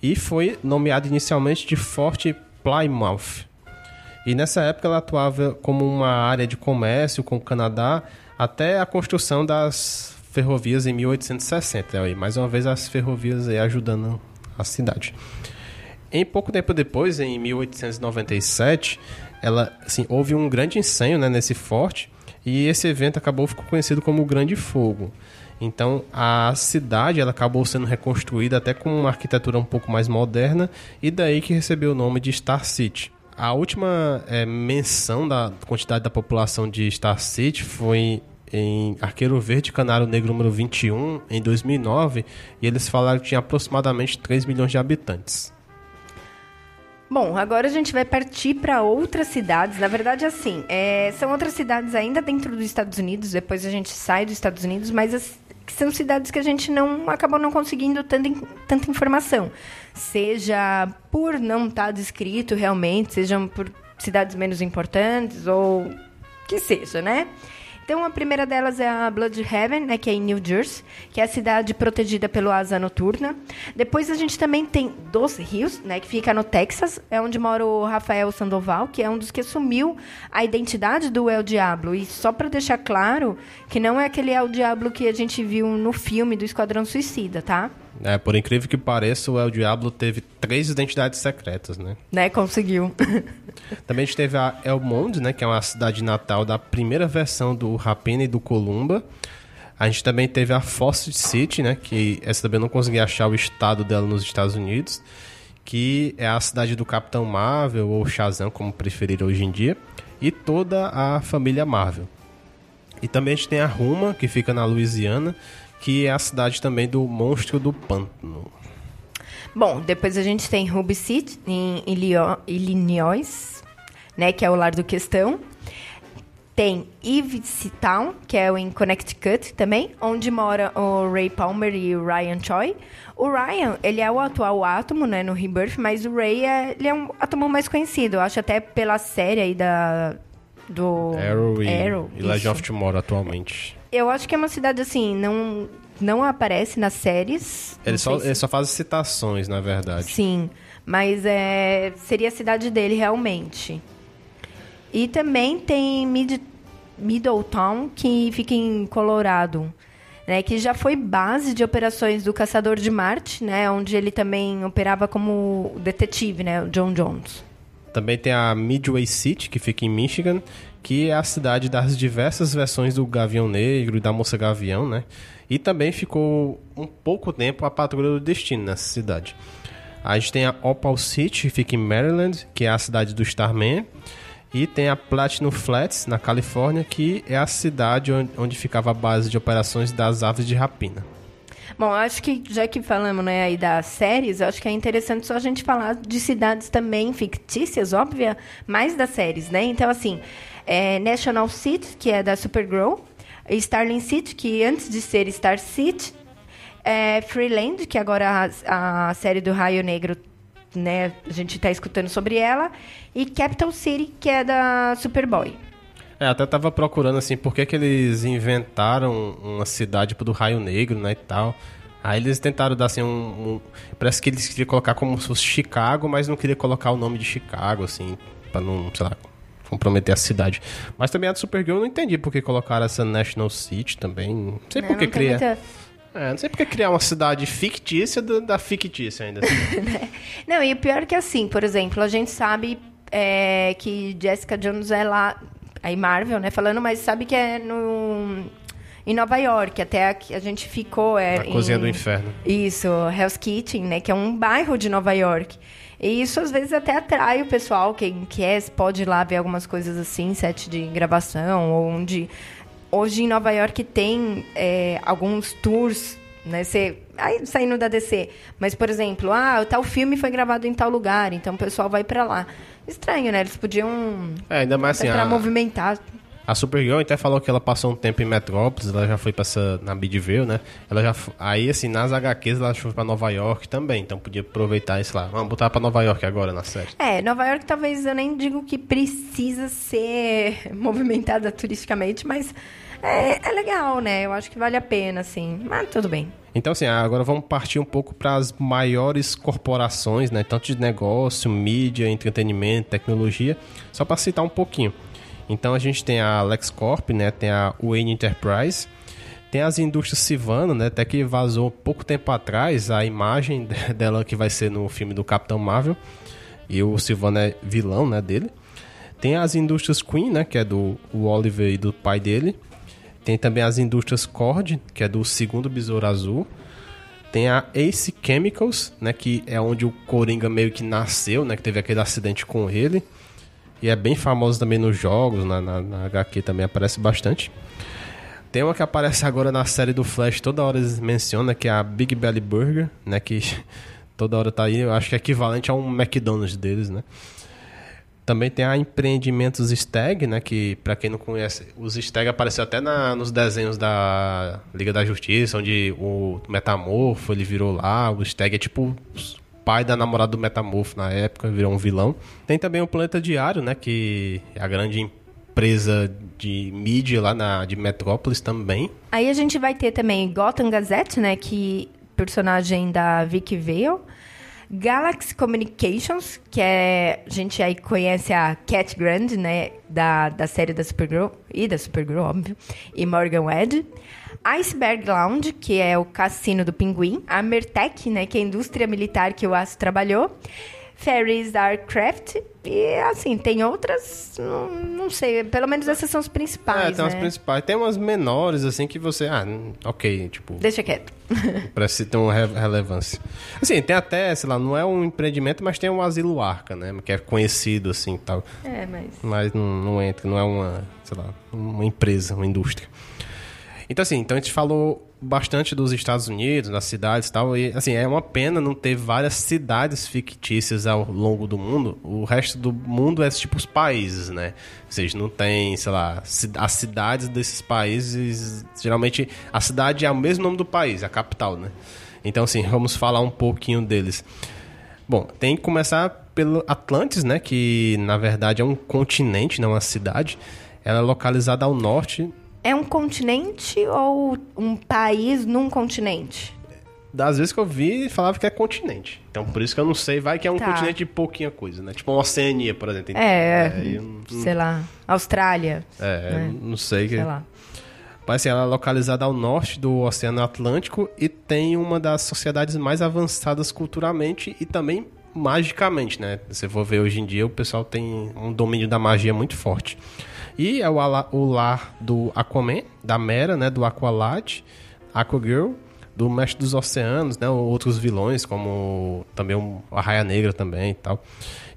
e foi nomeada inicialmente de Fort Plymouth. E nessa época ela atuava como uma área de comércio com o Canadá até a construção das ferrovias em 1860. Aí, mais uma vez as ferrovias aí ajudando a cidade. Em pouco tempo depois, em 1897, ela, assim, houve um grande incêndio né, nesse forte e esse evento acabou ficou conhecido como o Grande Fogo. Então a cidade ela acabou sendo reconstruída até com uma arquitetura um pouco mais moderna e daí que recebeu o nome de Star City. A última é, menção da quantidade da população de Star City foi em Arqueiro Verde, Canário Negro número 21, em 2009, e eles falaram que tinha aproximadamente 3 milhões de habitantes. Bom, agora a gente vai partir para outras cidades. Na verdade, assim, é, são outras cidades ainda dentro dos Estados Unidos. Depois a gente sai dos Estados Unidos, mas as, são cidades que a gente não acabou não conseguindo tanta, tanta informação. Seja por não estar tá descrito realmente, sejam por cidades menos importantes ou que seja, né? Então, a primeira delas é a Bloodhaven, né, que é em New Jersey, que é a cidade protegida pelo asa noturna. Depois a gente também tem Dos Rios, né, que fica no Texas, é onde mora o Rafael Sandoval, que é um dos que assumiu a identidade do El Diablo. E só para deixar claro que não é aquele El Diablo que a gente viu no filme do Esquadrão Suicida, tá? É, por incrível que pareça, o El Diablo teve três identidades secretas, né? Né, conseguiu. <laughs> Também a gente teve a Elmond, né, que é uma cidade natal da primeira versão do Rapina e do Columba. A gente também teve a Foster City, né, que essa também não consegui achar o estado dela nos Estados Unidos, que é a cidade do Capitão Marvel ou Shazam, como preferir hoje em dia, e toda a família Marvel. E também a gente tem a Ruma, que fica na Louisiana, que é a cidade também do Monstro do Pântano. Bom, depois a gente tem Ruby City, em Illinois, né, que é o lar do Questão. Tem Town, que é em Connecticut também, onde mora o Ray Palmer e o Ryan Choi. O Ryan, ele é o atual átomo, né, no Rebirth, mas o Ray é, ele é um átomo mais conhecido. Eu acho até pela série aí da do Arrow e, Arrow, e Legend of Tomorrow atualmente. Eu acho que é uma cidade assim, não não aparece nas séries. Ele só, se... ele só faz citações, na verdade. Sim, mas é, seria a cidade dele realmente. E também tem Mid, Middletown, que fica em Colorado. Né, que já foi base de operações do Caçador de Marte, né, onde ele também operava como detetive, né, o John Jones. Também tem a Midway City, que fica em Michigan, que é a cidade das diversas versões do Gavião Negro e da Moça Gavião, né? E também ficou um pouco tempo a Patrulha do Destino nessa cidade. A gente tem a Opal City, que fica em Maryland, que é a cidade do Starman. E tem a Platinum Flats, na Califórnia, que é a cidade onde, ficava a base de operações das aves de rapina. Bom, acho que já que falamos né, aí das séries, acho que é interessante só a gente falar de cidades também fictícias, óbvia, mais das séries, né? Então, assim, é National City, que é da Supergirl, Starling City, que antes de ser Star City, é Freeland, que agora a, a série do Raio Negro, né, a gente está escutando sobre ela, e Capital City, que é da Superboy. É, até tava procurando assim, por que, que eles inventaram uma cidade do Raio Negro, né, e tal. Aí eles tentaram dar assim um, um, Parece que eles queriam colocar como se fosse Chicago, mas não queria colocar o nome de Chicago, assim, pra não, sei lá, comprometer a cidade. Mas também a do Supergirl eu não entendi por que colocaram essa National City também. Não sei por que criar. Muita... É, não sei por que criar uma cidade fictícia da, da fictícia ainda. Assim. <laughs> não, e o pior é que assim, por exemplo, a gente sabe é, que Jessica Jones é lá aí Marvel, né, falando, mas sabe que é no em Nova York, até a, a gente ficou é, a Cozinha do Inferno. Isso, Hell's Kitchen, né, que é um bairro de Nova York. E isso às vezes até atrai o pessoal, quem quer pode ir lá ver algumas coisas assim, set de gravação, ou onde hoje em Nova York tem é, alguns tours né? Você, aí saindo da DC, mas por exemplo, ah, tal filme foi gravado em tal lugar, então o pessoal vai para lá. Estranho, né? Eles podiam. É, ainda mais assim. Pra a, movimentar. A Supergirl até falou que ela passou um tempo em Metrópolis, ela já foi pra essa, na Midvale, né? Ela já, aí, assim, nas HQs ela foi pra Nova York também, então podia aproveitar isso lá. Vamos botar pra Nova York agora na série. É, Nova York talvez eu nem digo que precisa ser <laughs> movimentada turisticamente, mas é, é legal, né? Eu acho que vale a pena, assim. Mas tudo bem. Então, assim, agora vamos partir um pouco para as maiores corporações, né? Tanto de negócio, mídia, entretenimento, tecnologia, só para citar um pouquinho. Então, a gente tem a LexCorp, né? Tem a Wayne Enterprise, Tem as indústrias Sivana, né? Até que vazou pouco tempo atrás a imagem <laughs> dela que vai ser no filme do Capitão Marvel. E o Sivana é vilão, né, dele. Tem as indústrias Queen, né, que é do Oliver e do pai dele. Tem também as indústrias Cord, que é do segundo Besouro Azul. Tem a Ace Chemicals, né, que é onde o Coringa meio que nasceu, né, que teve aquele acidente com ele. E é bem famoso também nos jogos, na, na, na HQ também aparece bastante. Tem uma que aparece agora na série do Flash, toda hora eles mencionam, que é a Big Belly Burger, né? Que <laughs> toda hora tá aí, eu acho que é equivalente a um McDonald's deles, né? Também tem a Empreendimentos Stag, né? Que, para quem não conhece, os Stag apareceu até na, nos desenhos da Liga da Justiça, onde o Metamorfo, ele virou lá. O Stag é tipo pai da namorada do Metamorfo na época, virou um vilão. Tem também o Planeta Diário, né? Que é a grande empresa de mídia lá na, de Metrópolis também. Aí a gente vai ter também Gotham Gazette, né? Que personagem da Vicky Vale. Galaxy Communications, que é. A gente aí conhece a Cat Grande, né? Da, da série da Supergirl e da Supergirl, óbvio. E Morgan Wedge. Iceberg Lounge, que é o cassino do pinguim. A Mertec, né? Que é a indústria militar que o Aço trabalhou. Ferries Aircraft. E assim, tem outras, não, não, sei, pelo menos essas são as principais. É, tem né? as principais. Tem umas menores, assim, que você. Ah, ok, tipo. Deixa quieto. <laughs> parece ter uma relevância. Assim, tem até, sei lá, não é um empreendimento, mas tem um asilo arca, né? Que é conhecido, assim tal. É, mas. Mas não, não entra, não é uma, sei lá, uma empresa, uma indústria. Então, assim, então a gente falou bastante dos Estados Unidos, das cidades e tal. E, assim, é uma pena não ter várias cidades fictícias ao longo do mundo. O resto do mundo é tipo os países, né? Seja, não tem, sei lá, as cidades desses países. Geralmente, a cidade é o mesmo nome do país, a capital, né? Então, assim, vamos falar um pouquinho deles. Bom, tem que começar pelo Atlantis, né? Que na verdade é um continente, não uma cidade. Ela é localizada ao norte é um continente ou um país num continente? Das vezes que eu vi, falava que é continente. Então, por isso que eu não sei. Vai que é um tá. continente de pouquinha coisa, né? Tipo uma Oceania, por exemplo. É, é sei lá. Austrália. É, né? não sei. Sei que... lá. Mas assim, ela é localizada ao norte do Oceano Atlântico e tem uma das sociedades mais avançadas culturalmente e também magicamente, né? Se for ver hoje em dia, o pessoal tem um domínio da magia muito forte. E é o, o lar do Aquaman, da Mera, né? Do Aqualad, Aquagirl, do Mestre dos Oceanos, né? Outros vilões, como também o Arraia Negra também e tal.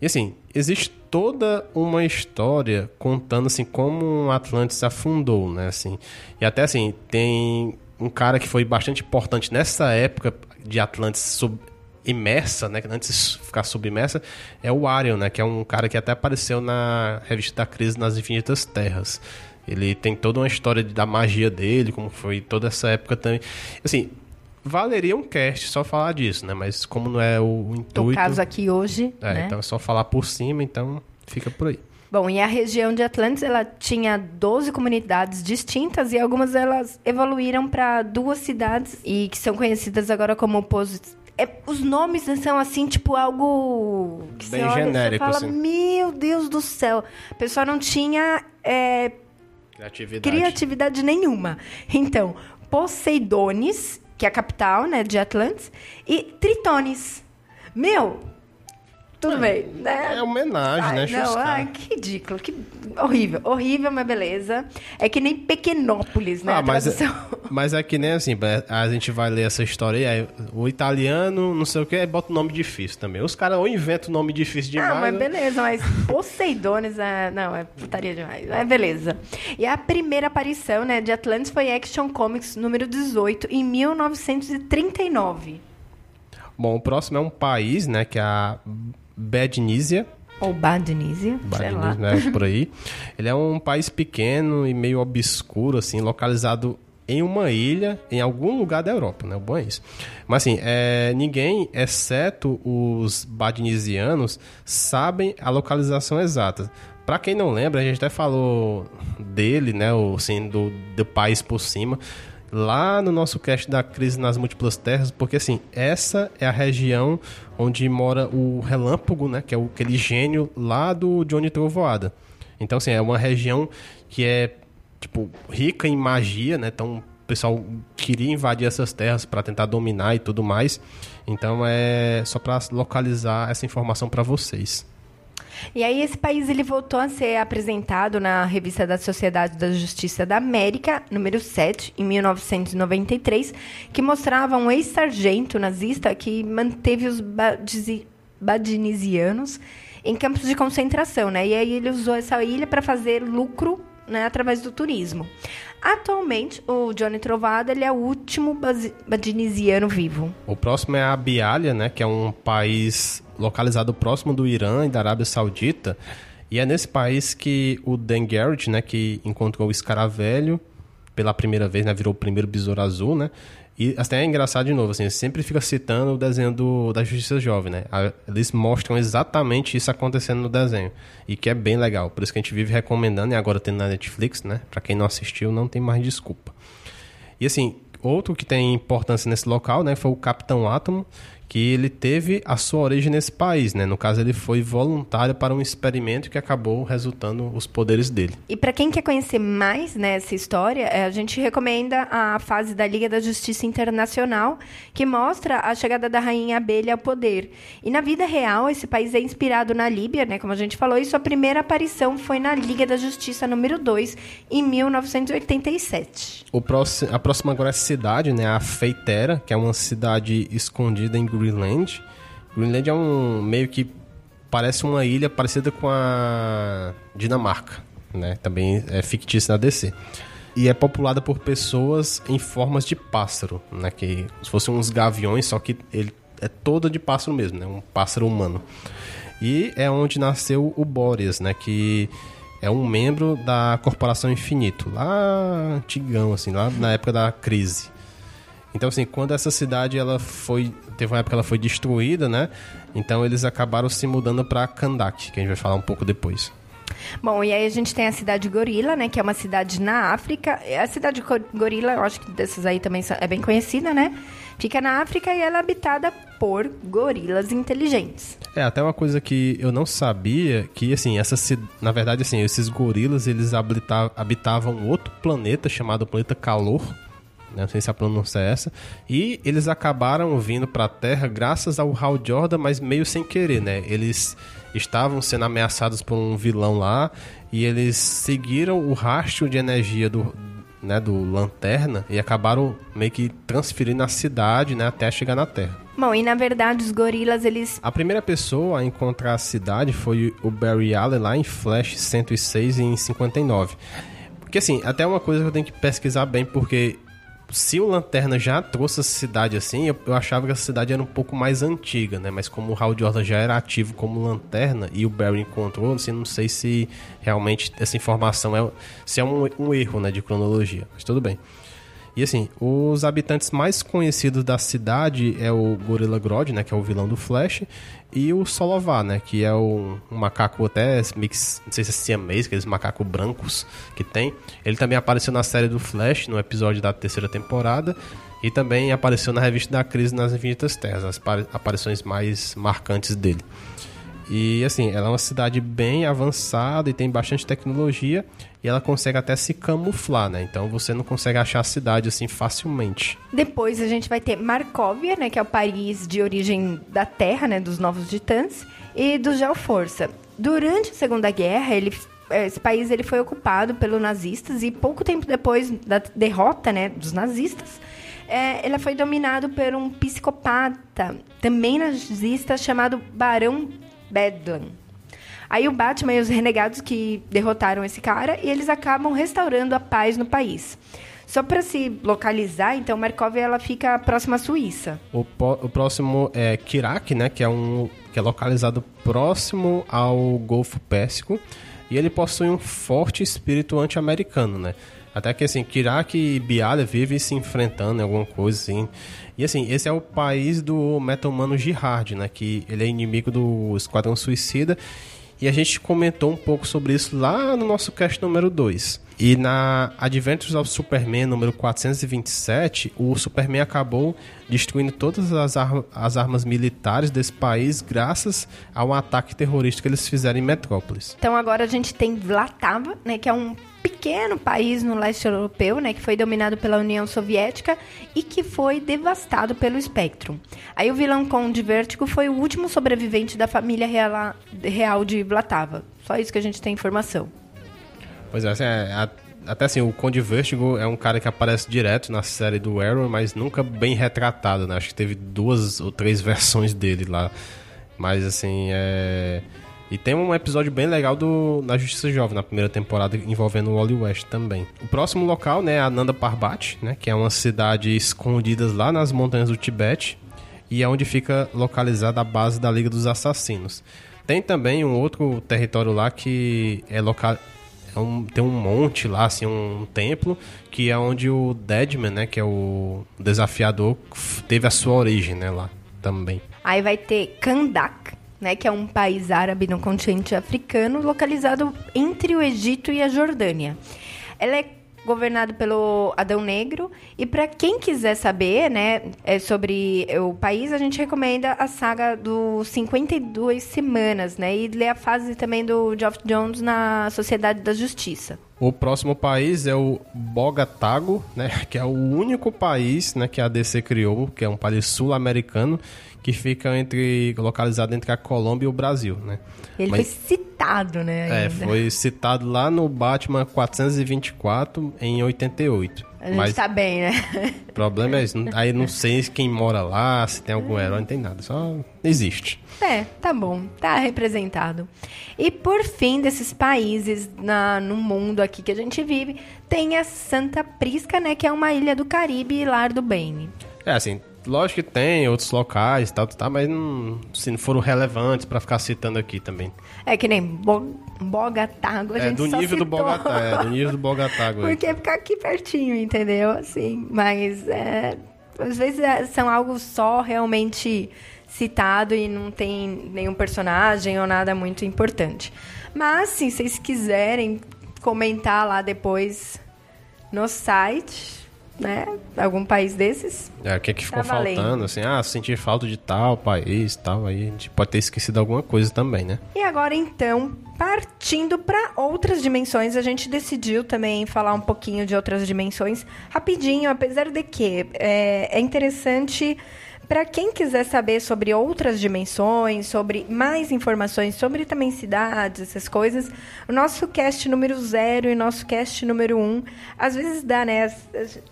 E assim, existe toda uma história contando assim como Atlantis afundou, né? Assim, e até assim, tem um cara que foi bastante importante nessa época de Atlantis sub, imersa, né? Antes de ficar submersa, é o Arion, né? Que é um cara que até apareceu na revista da Crise nas Infinitas Terras. Ele tem toda uma história da magia dele, como foi toda essa época também. Assim, valeria um cast só falar disso, né? Mas como não é o intuito... No caso aqui hoje, É, né? então é só falar por cima, então fica por aí. Bom, e a região de Atlantis, ela tinha 12 comunidades distintas e algumas delas evoluíram para duas cidades e que são conhecidas agora como é, os nomes são assim, tipo, algo que Bem você olha, genérico, você fala, assim. meu Deus do céu. O pessoal não tinha é, criatividade. criatividade nenhuma. Então, Poseidones, que é a capital né, de Atlantis, e Tritones. Meu, tudo bem. Né? É homenagem, ai, né? Não, ai, que ridículo. Que horrível. Horrível, mas beleza. É que nem Pequenópolis, né? Ah, mas, é, mas é que nem assim, é, a gente vai ler essa história aí, o italiano, não sei o que, bota o nome difícil também. Os caras ou inventam nome difícil demais. Ah, mas beleza, mas Poseidones é. Não, é putaria demais. É beleza. E a primeira aparição né, de Atlantis foi Action Comics número 18, em 1939. Bom, o próximo é um país, né, que é a Badnísia. Ou Badnísia, Badnísia, né, por aí. <laughs> Ele é um país pequeno e meio obscuro, assim, localizado em uma ilha, em algum lugar da Europa, né? O bom é isso. Mas assim, é, ninguém, exceto os badnisianos, sabem a localização exata. Para quem não lembra, a gente até falou dele, né? O, assim, do, do país por cima lá no nosso cast da crise nas múltiplas terras, porque assim, essa é a região onde mora o relâmpago, né, que é o, aquele gênio lá do Johnny Trovoada. Então assim, é uma região que é tipo rica em magia, né? Então pessoal queria invadir essas terras para tentar dominar e tudo mais. Então é só para localizar essa informação para vocês. E aí esse país ele voltou a ser apresentado na revista da Sociedade da Justiça da América, número 7, em 1993, que mostrava um ex-sargento nazista que manteve os badinisianos em campos de concentração, né? E aí ele usou essa ilha para fazer lucro né, através do turismo. Atualmente, o Johnny Trovado ele é o último badinisiano vivo. O próximo é a Bialha, né, que é um país localizado próximo do Irã e da Arábia Saudita. E é nesse país que o Dan Garrett, né, que encontrou o escaravelho pela primeira vez, né, virou o primeiro besouro azul, né? E até é engraçado de novo, assim, sempre fica citando o desenho do, da Justiça Jovem, né? Eles mostram exatamente isso acontecendo no desenho. E que é bem legal. Por isso que a gente vive recomendando, e agora tem na Netflix, né? Pra quem não assistiu, não tem mais desculpa. E assim, outro que tem importância nesse local, né? Foi o Capitão Átomo, que ele teve a sua origem nesse país, né? No caso, ele foi voluntário para um experimento que acabou resultando os poderes dele. E para quem quer conhecer mais nessa né, história, é, a gente recomenda a fase da Liga da Justiça Internacional, que mostra a chegada da rainha abelha ao poder. E na vida real, esse país é inspirado na Líbia, né? Como a gente falou, e sua primeira aparição foi na Liga da Justiça número 2, em 1987. O próximo, a próxima agora é a cidade, né? A Feitera, que é uma cidade escondida em Greenland. Greenland é um meio que parece uma ilha parecida com a Dinamarca, né? Também é fictícia na DC. E é populada por pessoas em formas de pássaro, né? Que se fossem uns gaviões, só que ele é toda de pássaro mesmo, né? Um pássaro humano. E é onde nasceu o Boreas, né? Que é um membro da Corporação Infinito, lá antigão, assim, lá na época da crise. Então, assim, quando essa cidade ela foi. Teve uma época que ela foi destruída, né? Então eles acabaram se mudando para Kandak, que a gente vai falar um pouco depois. Bom, e aí a gente tem a cidade Gorila, né? Que é uma cidade na África. A cidade Gorila, eu acho que dessas aí também é bem conhecida, né? Fica na África e ela é habitada por gorilas inteligentes. É, até uma coisa que eu não sabia, que assim, essa na verdade assim, esses gorilas, eles habitavam outro planeta chamado planeta Calor? Não sei se a pronúncia é essa, e eles acabaram vindo para a Terra graças ao Hal Jordan, mas meio sem querer, né? Eles estavam sendo ameaçados por um vilão lá e eles seguiram o rastro de energia do, né, do Lanterna e acabaram meio que transferindo a cidade, né, até chegar na Terra. Bom, e na verdade os gorilas, eles... A primeira pessoa a encontrar a cidade foi o Barry Allen lá em Flash 106 em 59. Porque assim, até uma coisa que eu tenho que pesquisar bem, porque se o Lanterna já trouxe essa cidade assim, eu, eu, achava que a cidade era um pouco mais antiga, né? Mas como o Hal Jordan já era ativo como Lanterna e o Barry encontrou, assim, não sei se realmente essa informação é, se é um, um erro né, de cronologia. Mas tudo bem. E assim, os habitantes mais conhecidos da cidade é o Gorilla Grodd, né, que é o vilão do Flash, e o Solová, né, que é um, um macaco até mix, não sei se é siamês, aqueles macacos brancos que tem. Ele também apareceu na série do Flash, no episódio da terceira temporada, e também apareceu na revista da Crise nas Infinitas Terras, as aparições mais marcantes dele. E assim, ela é uma cidade bem avançada e tem bastante tecnologia e ela consegue até se camuflar, né? Então você não consegue achar a cidade assim facilmente. Depois a gente vai ter Markovia, né, que é o país de origem da Terra, né, dos Novos Titãs e do Geoforça. Durante a Segunda Guerra, ele esse país ele foi ocupado pelos nazistas e pouco tempo depois da derrota, né, dos nazistas, é, ele foi dominado por um psicopata, também nazista, chamado Barão Bedlam. Aí o Batman e os renegados que derrotaram esse cara e eles acabam restaurando a paz no país. Só para se localizar, então, Markov ela fica próxima à Suíça. O, o próximo é Kirak, né, que é um que é localizado próximo ao Golfo Pérsico, e ele possui um forte espírito anti-americano, né? Até que assim, Kirak e Bialha vivem se enfrentando em alguma coisa assim. E assim, esse é o país do Metal Mano Jihad, né? Que ele é inimigo do Esquadrão Suicida. E a gente comentou um pouco sobre isso lá no nosso cast número 2. E na Adventures of Superman número 427, o Superman acabou destruindo todas as, ar as armas militares desse país graças ao ataque terrorista que eles fizeram em Metrópolis. Então agora a gente tem Vlatava, né, que é um pequeno país no leste europeu, né, que foi dominado pela União Soviética e que foi devastado pelo Spectrum. Aí o vilão Conde Vértigo foi o último sobrevivente da família real, real de Vlatava. Só isso que a gente tem informação. Pois é, assim, é, até assim, o Conde Vertigo é um cara que aparece direto na série do Arrow, mas nunca bem retratado, né? Acho que teve duas ou três <laughs> versões dele lá. Mas assim, é. E tem um episódio bem legal do na Justiça Jovem, na primeira temporada, envolvendo o Wally West também. O próximo local, né, é Ananda Parbat, né, que é uma cidade escondida lá nas montanhas do Tibete e é onde fica localizada a base da Liga dos Assassinos. Tem também um outro território lá que é local é um, tem um monte lá, assim, um templo, que é onde o Deadman, né, que é o desafiador, teve a sua origem, né, lá também. Aí vai ter Kandak, né, que é um país árabe no continente africano, localizado entre o Egito e a Jordânia. Ela é governado pelo Adão Negro. E para quem quiser saber, né, é sobre o país, a gente recomenda a saga dos 52 semanas, né, e ler a fase também do Geoff Jones na Sociedade da Justiça. O próximo país é o Bogatago, né, <laughs> que é o único país, né, que a DC criou, que é um país sul-americano que fica entre localizado entre a Colômbia e o Brasil, né? Ele Mas, foi citado, né? É, ainda. É, foi citado lá no Batman 424 em 88. A gente Mas, tá bem, né? O problema é isso. Aí não sei quem mora lá, se tem algum herói, não tem nada. Só existe. É, tá bom. Tá representado. E por fim, desses países na, no mundo aqui que a gente vive, tem a Santa Prisca, né? Que é uma ilha do Caribe, lar do Bane. É, assim, Lógico que tem outros locais e tal, tal, mas não, se não foram relevantes para ficar citando aqui também. É que nem Bo Bogatago, a é, gente do nível do Bogotá, é, do nível do Bogatago. Porque ficar aqui pertinho, entendeu? Assim, mas é, às vezes é, são algo só realmente citado e não tem nenhum personagem ou nada muito importante. Mas, se vocês quiserem comentar lá depois no site, né? Algum país desses. É, o que, é que ficou tá faltando, assim, ah, sentir falta de tal país, tal, aí a gente pode ter esquecido alguma coisa também, né? E agora então, partindo para outras dimensões, a gente decidiu também falar um pouquinho de outras dimensões rapidinho, apesar de que é, é interessante para quem quiser saber sobre outras dimensões, sobre mais informações sobre também cidades, essas coisas, o nosso cast número zero e nosso cast número um, às vezes dá, né?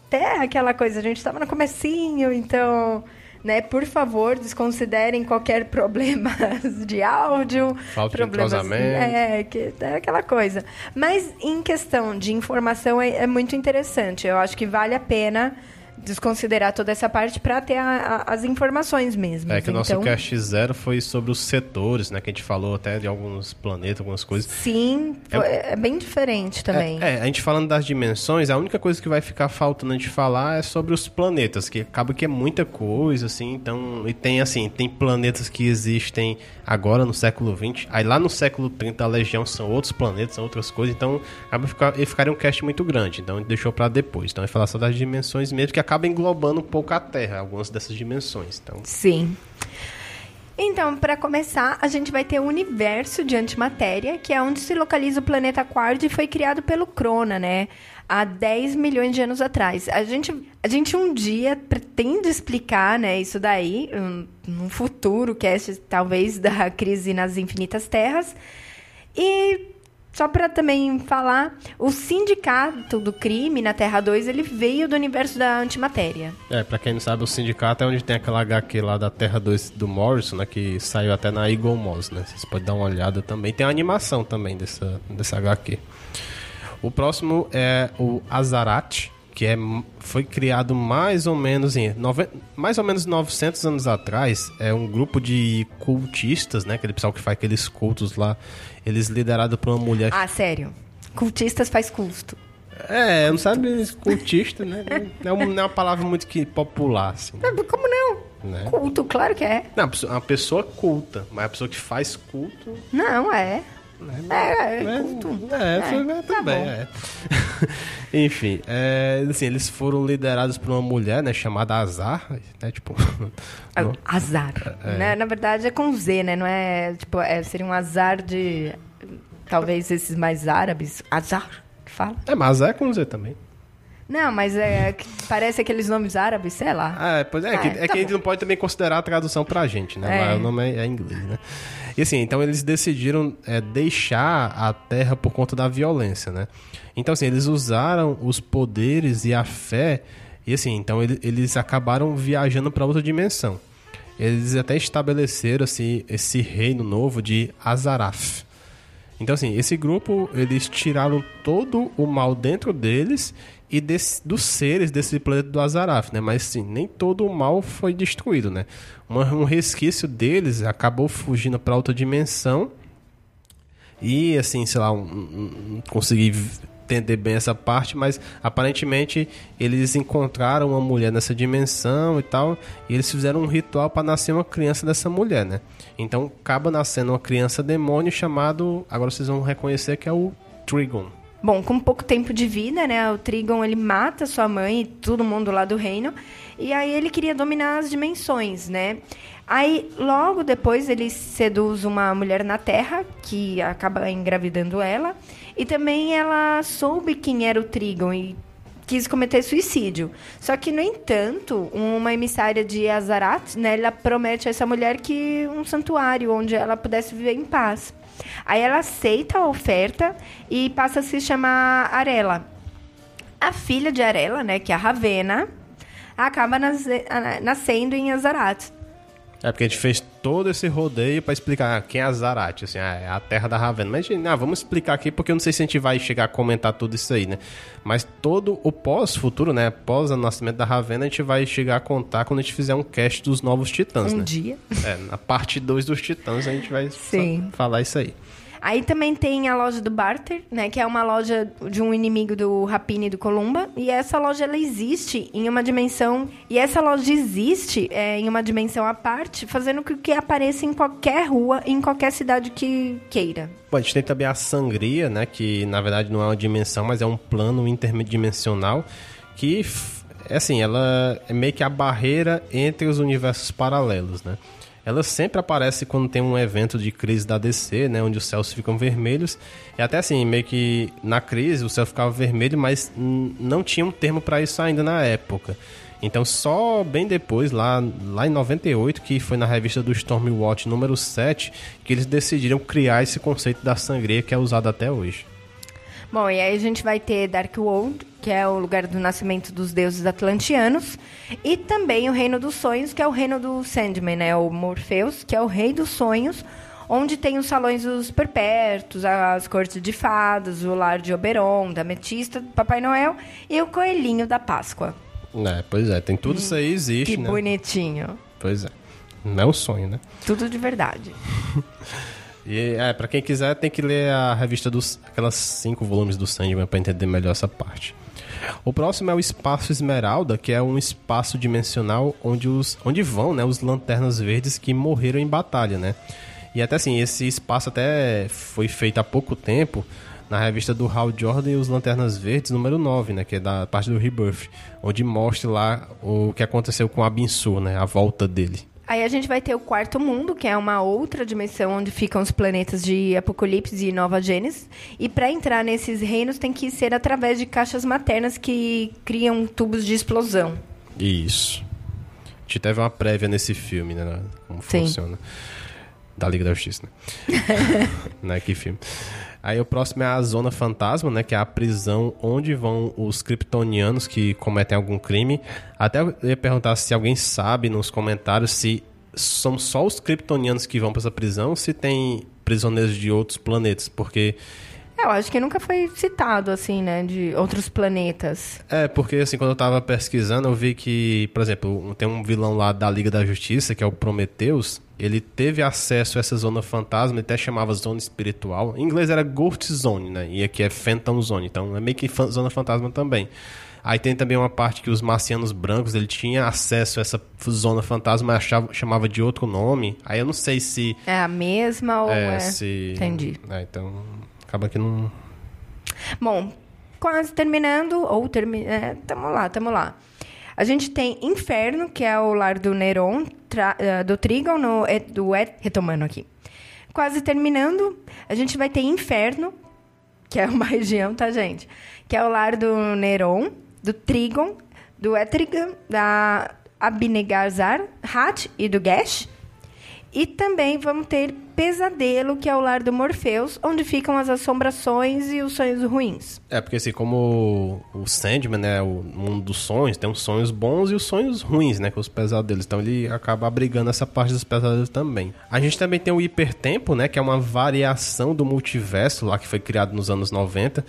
Até aquela coisa, a gente estava no comecinho, então né? Por favor, desconsiderem qualquer <laughs> problema de áudio, Falta problemas, de é, que é aquela coisa. Mas em questão de informação é, é muito interessante. Eu acho que vale a pena desconsiderar toda essa parte para ter a, a, as informações mesmo. É que o nosso então, Cast Zero foi sobre os setores, né? Que a gente falou até de alguns planetas, algumas coisas. Sim, é, é bem diferente também. É, é, a gente falando das dimensões, a única coisa que vai ficar faltando a gente falar é sobre os planetas, que acaba que é muita coisa, assim, então... E tem, assim, tem planetas que existem agora no século XX, aí lá no século 30 a Legião são outros planetas, são outras coisas, então acaba ficar, ficaria um cast muito grande, então a gente deixou para depois. Então a gente falar só das dimensões mesmo, que acaba englobando um pouco a Terra, algumas dessas dimensões. Então... Sim. Então, para começar, a gente vai ter o universo de antimatéria, que é onde se localiza o planeta Quard e foi criado pelo Crona, né? Há 10 milhões de anos atrás. A gente, a gente um dia pretende explicar né, isso daí, um, num futuro cast, talvez, da crise nas infinitas terras. E só para também falar, o sindicato do crime na Terra 2, ele veio do universo da antimatéria. É, para quem não sabe, o sindicato é onde tem aquela HQ lá da Terra 2 do Morrison, né, que saiu até na Eagle Moss, né? Vocês podem dar uma olhada também. Tem a animação também dessa, dessa HQ. O próximo é o Azarat, que é, foi criado mais ou menos em nove, mais ou menos 900 anos atrás. É um grupo de cultistas, né? Aquele pessoal que faz aqueles cultos lá. Eles liderados por uma mulher. Ah, sério? Cultistas faz custo. É, não sabe cultista, né? Não é uma palavra muito que popular, assim. Como não? Né? Culto, claro que é. Não, uma pessoa culta, mas a pessoa que faz culto. Não, é. É, é, é, culto. É, é, foi, é, também, é. <laughs> Enfim, é, assim, eles foram liderados por uma mulher, né, chamada Azar, né, tipo... <laughs> <laughs> Azar, é. né, na verdade é com Z, né, não é, tipo, é, seria um azar de, talvez esses mais árabes, Azar, que fala? É, mas é com Z também. Não, mas é, parece aqueles nomes árabes, sei lá. Ah, pois é, é, que, é tá que a gente não pode também considerar a tradução pra gente, né? É. Mas o nome é, é inglês, né? E assim, então eles decidiram é, deixar a Terra por conta da violência, né? Então assim, eles usaram os poderes e a fé, e assim, então eles, eles acabaram viajando para outra dimensão. Eles até estabeleceram assim, esse reino novo de Azarath. Então assim, esse grupo, eles tiraram todo o mal dentro deles e desse, dos seres desse planeta do Azarath, né? Mas sim, nem todo o mal foi destruído, né? Um, um resquício deles acabou fugindo para outra dimensão e assim, sei lá, um, um, consegui entender bem essa parte, mas aparentemente eles encontraram uma mulher nessa dimensão e tal, e eles fizeram um ritual para nascer uma criança dessa mulher, né? Então acaba nascendo uma criança demônio chamado, agora vocês vão reconhecer que é o Trigon. Bom, com pouco tempo de vida, né? O Trigon ele mata sua mãe e todo mundo lá do reino. E aí ele queria dominar as dimensões, né? Aí logo depois ele seduz uma mulher na Terra que acaba engravidando ela. E também ela soube quem era o Trigon e quis cometer suicídio. Só que, no entanto, uma emissária de Azarat, né, ela promete a essa mulher que um santuário onde ela pudesse viver em paz. Aí ela aceita a oferta e passa a se chamar Arela. A filha de Arela, né, que é a Ravena, acaba nascendo em Azarat. É porque a gente fez todo esse rodeio para explicar quem é Azarath, assim, é a terra da Ravenna. Mas, ah, vamos explicar aqui porque eu não sei se a gente vai chegar a comentar tudo isso aí, né? Mas todo o pós-futuro, né? Pós o nascimento da Ravenna, a gente vai chegar a contar quando a gente fizer um cast dos novos titãs, um né? Um dia. É, na parte 2 dos titãs a gente vai falar isso aí. Aí também tem a loja do Barter, né? Que é uma loja de um inimigo do Rapini e do Columba. E essa loja, ela existe em uma dimensão... E essa loja existe é, em uma dimensão à parte, fazendo com que apareça em qualquer rua, em qualquer cidade que queira. Bom, a gente tem também a Sangria, né? Que, na verdade, não é uma dimensão, mas é um plano interdimensional que... É assim, ela é meio que a barreira entre os universos paralelos, né? Ela sempre aparece quando tem um evento de crise da DC, né, onde os céus ficam vermelhos. E até assim, meio que na crise o céu ficava vermelho, mas não tinha um termo para isso ainda na época. Então só bem depois, lá, lá em 98, que foi na revista do Stormwatch número 7, que eles decidiram criar esse conceito da sangria que é usado até hoje. Bom, e aí a gente vai ter Dark World, que é o lugar do nascimento dos deuses atlantianos, e também o Reino dos Sonhos, que é o reino do Sandman, né? O Morpheus, que é o rei dos sonhos, onde tem os salões dos perpétuos, as cortes de fadas, o lar de Oberon, da Metista, do Papai Noel e o coelhinho da Páscoa. É, pois é, tem tudo isso aí existe, que né? Que bonitinho. Pois é. Não é um sonho, né? Tudo de verdade. <laughs> E é, pra quem quiser, tem que ler a revista dos aquelas cinco volumes do Sandman para entender melhor essa parte. O próximo é o Espaço Esmeralda, que é um espaço dimensional onde, os, onde vão né, os lanternas verdes que morreram em batalha, né? E até assim, esse espaço até foi feito há pouco tempo na revista do Hal Jordan e os Lanternas Verdes, número 9, né? Que é da parte do Rebirth, onde mostra lá o que aconteceu com a Abinsu, né? A volta dele. Aí a gente vai ter o quarto mundo, que é uma outra dimensão onde ficam os planetas de Apocalipse e Nova Gênesis. E para entrar nesses reinos tem que ser através de caixas maternas que criam tubos de explosão. Isso. A gente teve uma prévia nesse filme, né? Como Sim. funciona. Da Liga da Justiça, né? <laughs> <laughs> né? Que filme. Aí o próximo é a Zona Fantasma, né? Que é a prisão onde vão os kryptonianos que cometem algum crime. Até eu ia perguntar se alguém sabe nos comentários se são só os kryptonianos que vão para essa prisão ou se tem prisioneiros de outros planetas, porque é, eu acho que nunca foi citado, assim, né, de outros planetas. É, porque, assim, quando eu tava pesquisando, eu vi que, por exemplo, tem um vilão lá da Liga da Justiça, que é o Prometheus, ele teve acesso a essa zona fantasma, ele até chamava zona espiritual. Em inglês era Ghost Zone, né? E aqui é Phantom Zone, então é meio que zona fantasma também. Aí tem também uma parte que os marcianos brancos, ele tinha acesso a essa zona fantasma, achava, chamava de outro nome. Aí eu não sei se... É a mesma ou é... é... Se... Entendi. É, então, acaba que não... Bom, quase terminando, ou terminando... É, tamo lá, tamo lá. A gente tem Inferno, que é o lar do Neron, uh, do Trigon, no, do retomando aqui. Quase terminando, a gente vai ter Inferno, que é <laughs> uma região, tá, gente? Que é o lar do Neron, do Trigon, do Etrigan, da Abnegazar, Hat e do Gesh. E também vamos ter Pesadelo, que é o lar do Morpheus, onde ficam as assombrações e os sonhos ruins. É, porque assim, como o Sandman, né, o mundo dos sonhos, tem os sonhos bons e os sonhos ruins, né, com os pesadelos. Então ele acaba abrigando essa parte dos pesadelos também. A gente também tem o Hipertempo, né, que é uma variação do multiverso lá que foi criado nos anos 90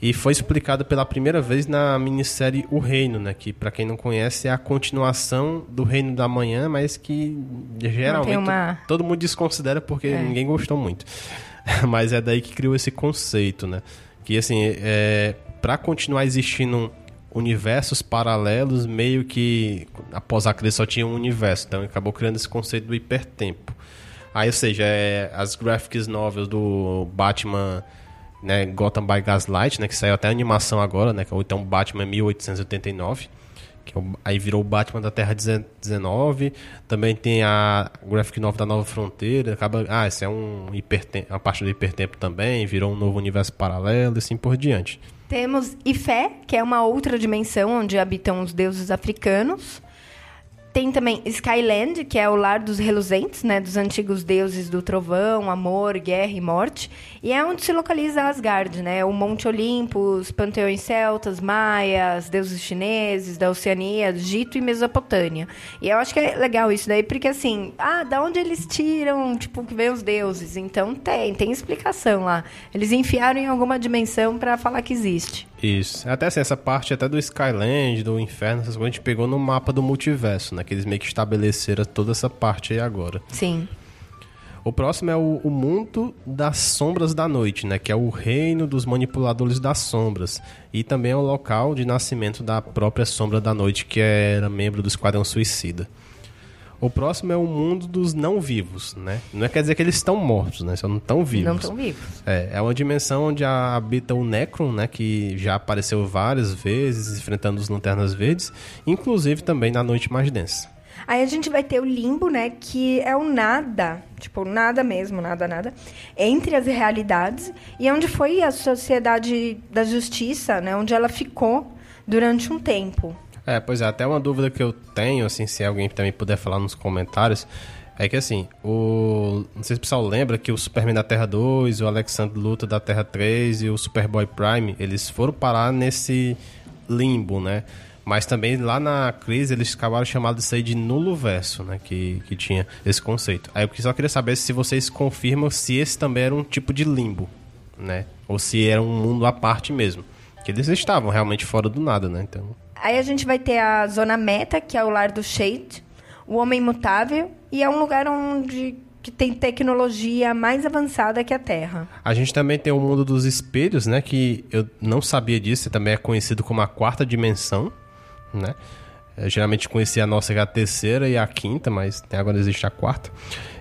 e foi explicado pela primeira vez na minissérie O Reino, né? Que, para quem não conhece, é a continuação do Reino da Manhã, mas que geralmente uma... todo mundo desconsidera porque é. ninguém gostou muito. <laughs> mas é daí que criou esse conceito, né? Que, assim, é, para continuar existindo universos paralelos, meio que após a crise só tinha um universo. Então, acabou criando esse conceito do hipertempo. Aí, ou seja, é, as graphics novels do Batman né, Gotham by Gaslight, né, que saiu até a animação agora, né, que é então Batman 1889, que é o, aí virou o Batman da Terra 19, também tem a graphic novel da Nova Fronteira, acaba, ah, esse é um a parte do hipertempo também, virou um novo universo paralelo e assim por diante. Temos Ifé, que é uma outra dimensão onde habitam os deuses africanos. Tem também Skyland, que é o lar dos reluzentes, né, dos antigos deuses do trovão, amor, guerra e morte. E é onde se localiza Asgard, né? O Monte Olympus, panteões celtas, maias, deuses chineses, da Oceania, Egito e Mesopotâmia. E eu acho que é legal isso daí, porque assim, ah, da onde eles tiram, tipo, que vem os deuses? Então tem, tem explicação lá. Eles enfiaram em alguma dimensão para falar que existe. Isso. Até assim, essa parte até do Skyland, do Inferno, essas coisas, a gente pegou no mapa do multiverso, né? Que eles meio que estabeleceram toda essa parte aí agora. Sim. O próximo é o, o, mundo das sombras da noite, né? Que é o reino dos manipuladores das sombras. E também é o local de nascimento da própria sombra da noite, que era membro do Esquadrão Suicida. O próximo é o mundo dos não vivos, né? Não é quer dizer que eles estão mortos, né? Só não estão vivos. Não estão vivos. É, é uma dimensão onde habita o Necron, né? Que já apareceu várias vezes enfrentando os Lanternas Verdes, inclusive também na Noite Mais Densa. Aí a gente vai ter o limbo, né? Que é o nada, tipo, nada mesmo, nada, nada, entre as realidades e onde foi a sociedade da justiça, né? Onde ela ficou durante um tempo. É, pois é, até uma dúvida que eu tenho, assim, se alguém também puder falar nos comentários, é que assim, o. Não sei se o pessoal lembra que o Superman da Terra 2, o Alexandre Luta da Terra 3 e o Superboy Prime, eles foram parar nesse limbo, né? Mas também lá na crise eles acabaram chamando isso aí de nulo verso, né? Que, que tinha esse conceito. Aí eu só queria saber se vocês confirmam se esse também era um tipo de limbo, né? Ou se era um mundo à parte mesmo. Que eles estavam realmente fora do nada, né? Então. Aí a gente vai ter a zona meta, que é o lar do Shade, o homem mutável, e é um lugar onde que tem tecnologia mais avançada que a Terra. A gente também tem o mundo dos espelhos, né? Que eu não sabia disso, também é conhecido como a quarta dimensão, né? Eu geralmente conhecia a nossa é a terceira e a quinta, mas agora existe a quarta.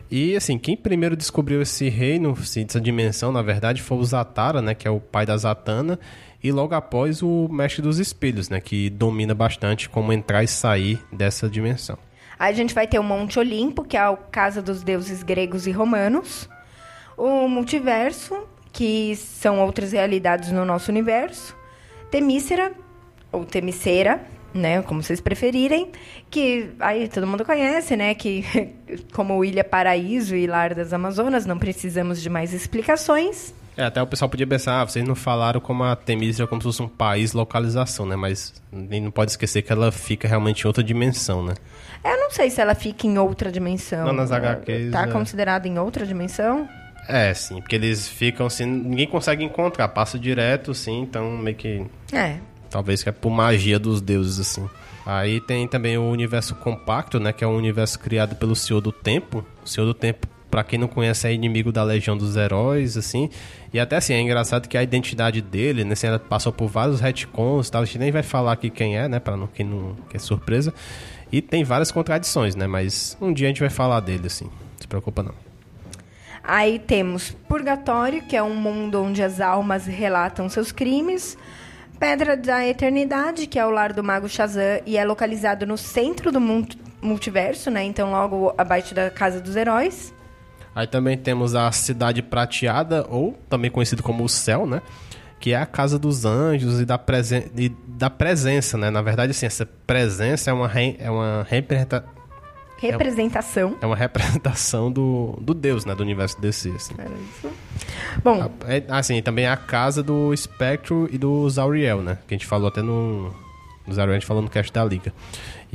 E assim, quem primeiro descobriu esse reino, essa dimensão, na verdade, foi o Zatara, né? Que é o pai da Zatanna e logo após o Mestre dos Espelhos, né, que domina bastante como entrar e sair dessa dimensão. Aí a gente vai ter o Monte Olimpo, que é a casa dos deuses gregos e romanos, o multiverso, que são outras realidades no nosso universo, Temícera, ou Temicera, né, como vocês preferirem, que aí todo mundo conhece, né, que <laughs> como Ilha Paraíso e Lar das Amazonas, não precisamos de mais explicações. É, até o pessoal podia pensar, ah, vocês não falaram como a Temísera é como se fosse um país localização, né? Mas não pode esquecer que ela fica realmente em outra dimensão, né? Eu não sei se ela fica em outra dimensão. Não, nas HQs... Tá é... considerada em outra dimensão? É, sim, porque eles ficam assim, ninguém consegue encontrar, passa direto, sim, então meio que... É. Talvez que é por magia dos deuses, assim. Aí tem também o universo compacto, né? Que é um universo criado pelo Senhor do Tempo. O Senhor do Tempo para quem não conhece, é inimigo da Legião dos Heróis, assim. E até assim, é engraçado que a identidade dele, né, assim, ela passou por vários retcons tal. A gente nem vai falar aqui quem é, né? Pra não, quem não quer surpresa. E tem várias contradições, né? Mas um dia a gente vai falar dele, assim. Não se preocupa não. Aí temos Purgatório, que é um mundo onde as almas relatam seus crimes. Pedra da Eternidade, que é o lar do Mago Shazam e é localizado no centro do multiverso, né? Então, logo abaixo da Casa dos Heróis. Aí também temos a Cidade Prateada, ou também conhecido como o Céu, né? que é a casa dos anjos e da, presen e da presença, né? Na verdade, assim, essa presença é uma, é uma representa representação. É uma representação do, do Deus, né? Do universo DC, assim. Era isso. Bom... É, assim, também é a casa do Spectro e do Zauriel, né? Que a gente falou até no... No Zauriel a gente falou no cast da Liga.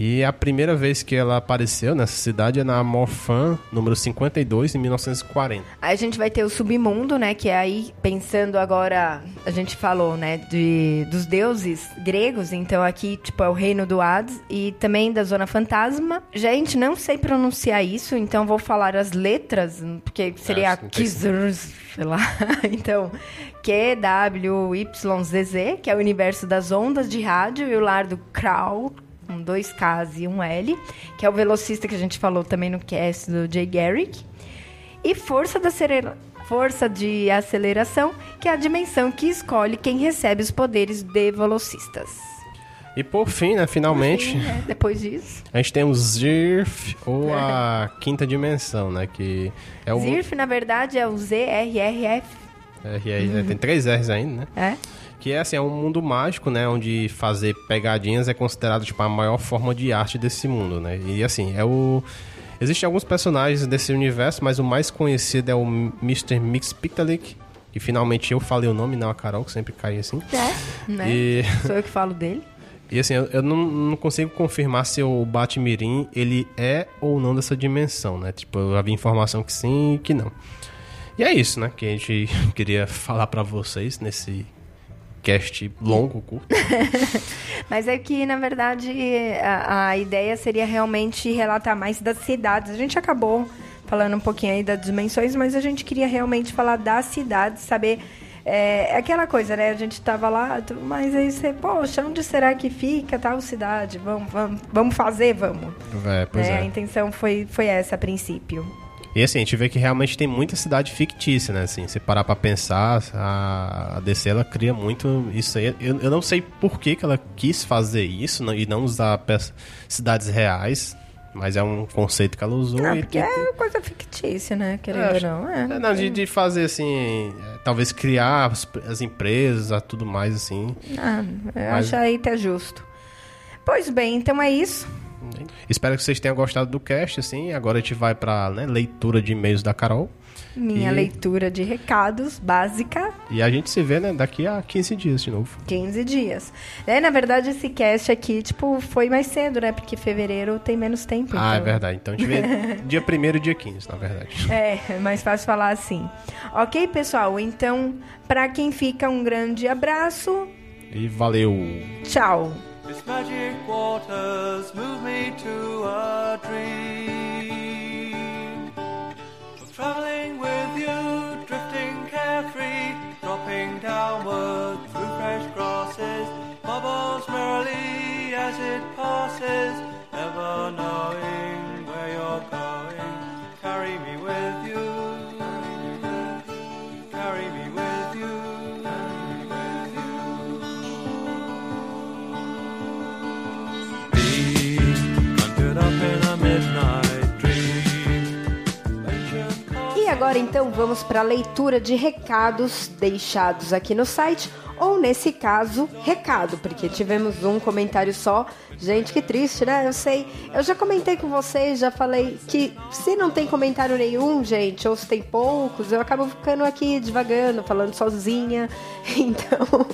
E a primeira vez que ela apareceu nessa cidade é na Morfan, número 52, em 1940. Aí a gente vai ter o submundo, né? Que é aí, pensando agora, a gente falou, né? De, dos deuses gregos. Então aqui, tipo, é o reino do Hades e também da Zona Fantasma. Gente, não sei pronunciar isso, então vou falar as letras, porque seria é, Kizers, sei lá. <laughs> então, QWYZZ, que é o universo das ondas de rádio e o lar do Krau com dois Ks e um L, que é o velocista que a gente falou também no cast do Jay Garrick. E força, da força de aceleração, que é a dimensão que escolhe quem recebe os poderes de velocistas. E por fim, né, finalmente. Fim, né, depois disso. <laughs> A gente tem o Zirf, ou a quinta dimensão, né? Que é o. Zirf, na verdade, é o ZRRF. RR, uhum. Tem três R's ainda, né? É. Que é assim, é um mundo mágico, né? Onde fazer pegadinhas é considerado tipo, a maior forma de arte desse mundo, né? E assim, é o. Existem alguns personagens desse universo, mas o mais conhecido é o Mr. Mix Pictalic, que finalmente eu falei o nome, não a Carol, que sempre cai assim. É, né? E... <laughs> Sou eu que falo dele. E assim, eu, eu não, não, consigo confirmar se o Batmirim, ele é ou não dessa dimensão, né? Tipo, eu havia informação que sim e que não. E é isso, né? Que a gente <laughs> queria falar para vocês nesse cast longo, curto. <laughs> mas é que, na verdade, a, a, ideia seria realmente relatar mais das cidades. A gente acabou falando um pouquinho aí das dimensões, mas a gente queria realmente falar das cidades, saber. É, é aquela coisa, né? A gente tava lá, mas aí você, poxa, onde será que fica tal cidade? Vamos, vamos, vamos fazer, vamos. É, pois é, é. A intenção foi, foi essa a princípio. E assim, a gente vê que realmente tem muita cidade fictícia, né? Assim, se parar pra pensar, a, DC ela cria muito isso aí. Eu, eu não sei por que, que ela quis fazer isso não, e não usar cidades reais. Mas é um conceito que ela usou. Ah, porque e, é coisa fictícia, né? Querendo é, ou não. É, é, não, de, de fazer assim. É, talvez criar as, as empresas, tudo mais assim. Ah, eu mas... acho aí até justo. Pois bem, então é isso. Espero que vocês tenham gostado do cast, assim. Agora a gente vai pra né, leitura de e-mails da Carol. Minha e... leitura de recados básica. E a gente se vê, né, daqui a 15 dias de novo. 15 dias. É, na verdade, esse cast aqui, tipo, foi mais cedo, né? Porque fevereiro tem menos tempo. Ah, é então... é verdade. Então a gente vê <laughs> dia 1 e dia 15, na verdade. É, é mais fácil falar assim. Ok, pessoal? Então, pra quem fica, um grande abraço. E valeu. Tchau. Its magic waters move me to a dream. Of traveling with you, drifting carefree, dropping downward through fresh grasses, bubbles merrily as it passes, never knowing agora então vamos para a leitura de recados deixados aqui no site, ou nesse caso, recado, porque tivemos um comentário só. Gente, que triste, né? Eu sei. Eu já comentei com vocês, já falei que se não tem comentário nenhum, gente, ou se tem poucos, eu acabo ficando aqui devagando, falando sozinha. <laughs> Então,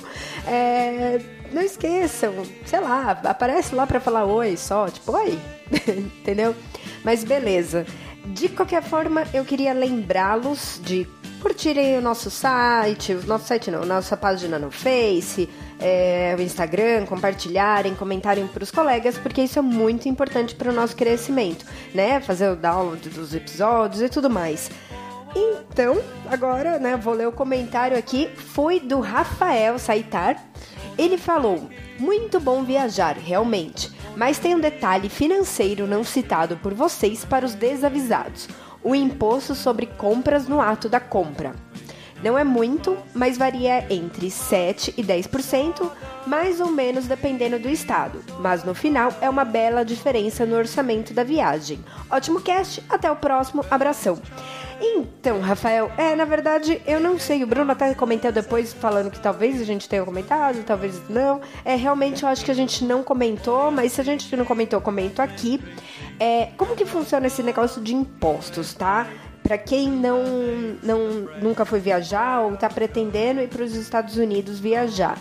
é, não esqueçam, sei lá, aparece lá para falar oi só, tipo, oi, <laughs> entendeu? Mas beleza. De qualquer forma, eu queria lembrá-los de curtirem o nosso site, o nosso site não, nossa página no Face, é, o Instagram, compartilharem, comentarem para os colegas, porque isso é muito importante para o nosso crescimento, né? Fazer o download dos episódios e tudo mais. Então, agora, né, vou ler o comentário aqui, foi do Rafael Saitar. Ele falou: "Muito bom viajar, realmente, mas tem um detalhe financeiro não citado por vocês para os desavisados: o imposto sobre compras no ato da compra. Não é muito, mas varia entre 7 e 10%, mais ou menos dependendo do estado. Mas no final é uma bela diferença no orçamento da viagem. Ótimo cast, até o próximo, abração. Então, Rafael, é, na verdade, eu não sei. O Bruno até comentou depois, falando que talvez a gente tenha comentado, talvez não. É, realmente eu acho que a gente não comentou, mas se a gente não comentou, comento aqui. É, como que funciona esse negócio de impostos, tá? Para quem não, não nunca foi viajar ou está pretendendo ir para os Estados Unidos viajar.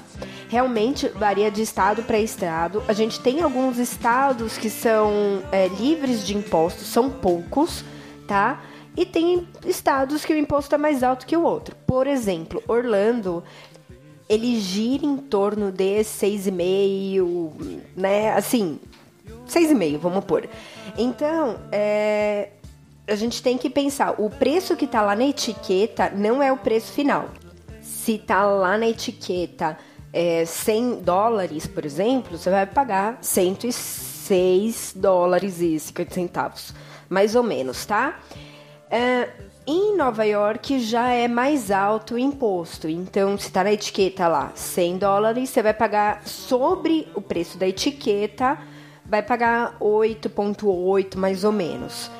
Realmente varia de estado para estado. A gente tem alguns estados que são é, livres de impostos, são poucos, tá? E tem estados que o imposto é mais alto que o outro. Por exemplo, Orlando, ele gira em torno de 6,5, né? Assim, 6,5, vamos pôr. Então, é, a gente tem que pensar, o preço que tá lá na etiqueta não é o preço final. Se tá lá na etiqueta é, 100 dólares, por exemplo, você vai pagar 106 dólares e 50 centavos, mais ou menos, tá? É, em Nova York já é mais alto o imposto. Então, se está na etiqueta lá 100 dólares, você vai pagar sobre o preço da etiqueta, vai pagar 8,8 mais ou menos.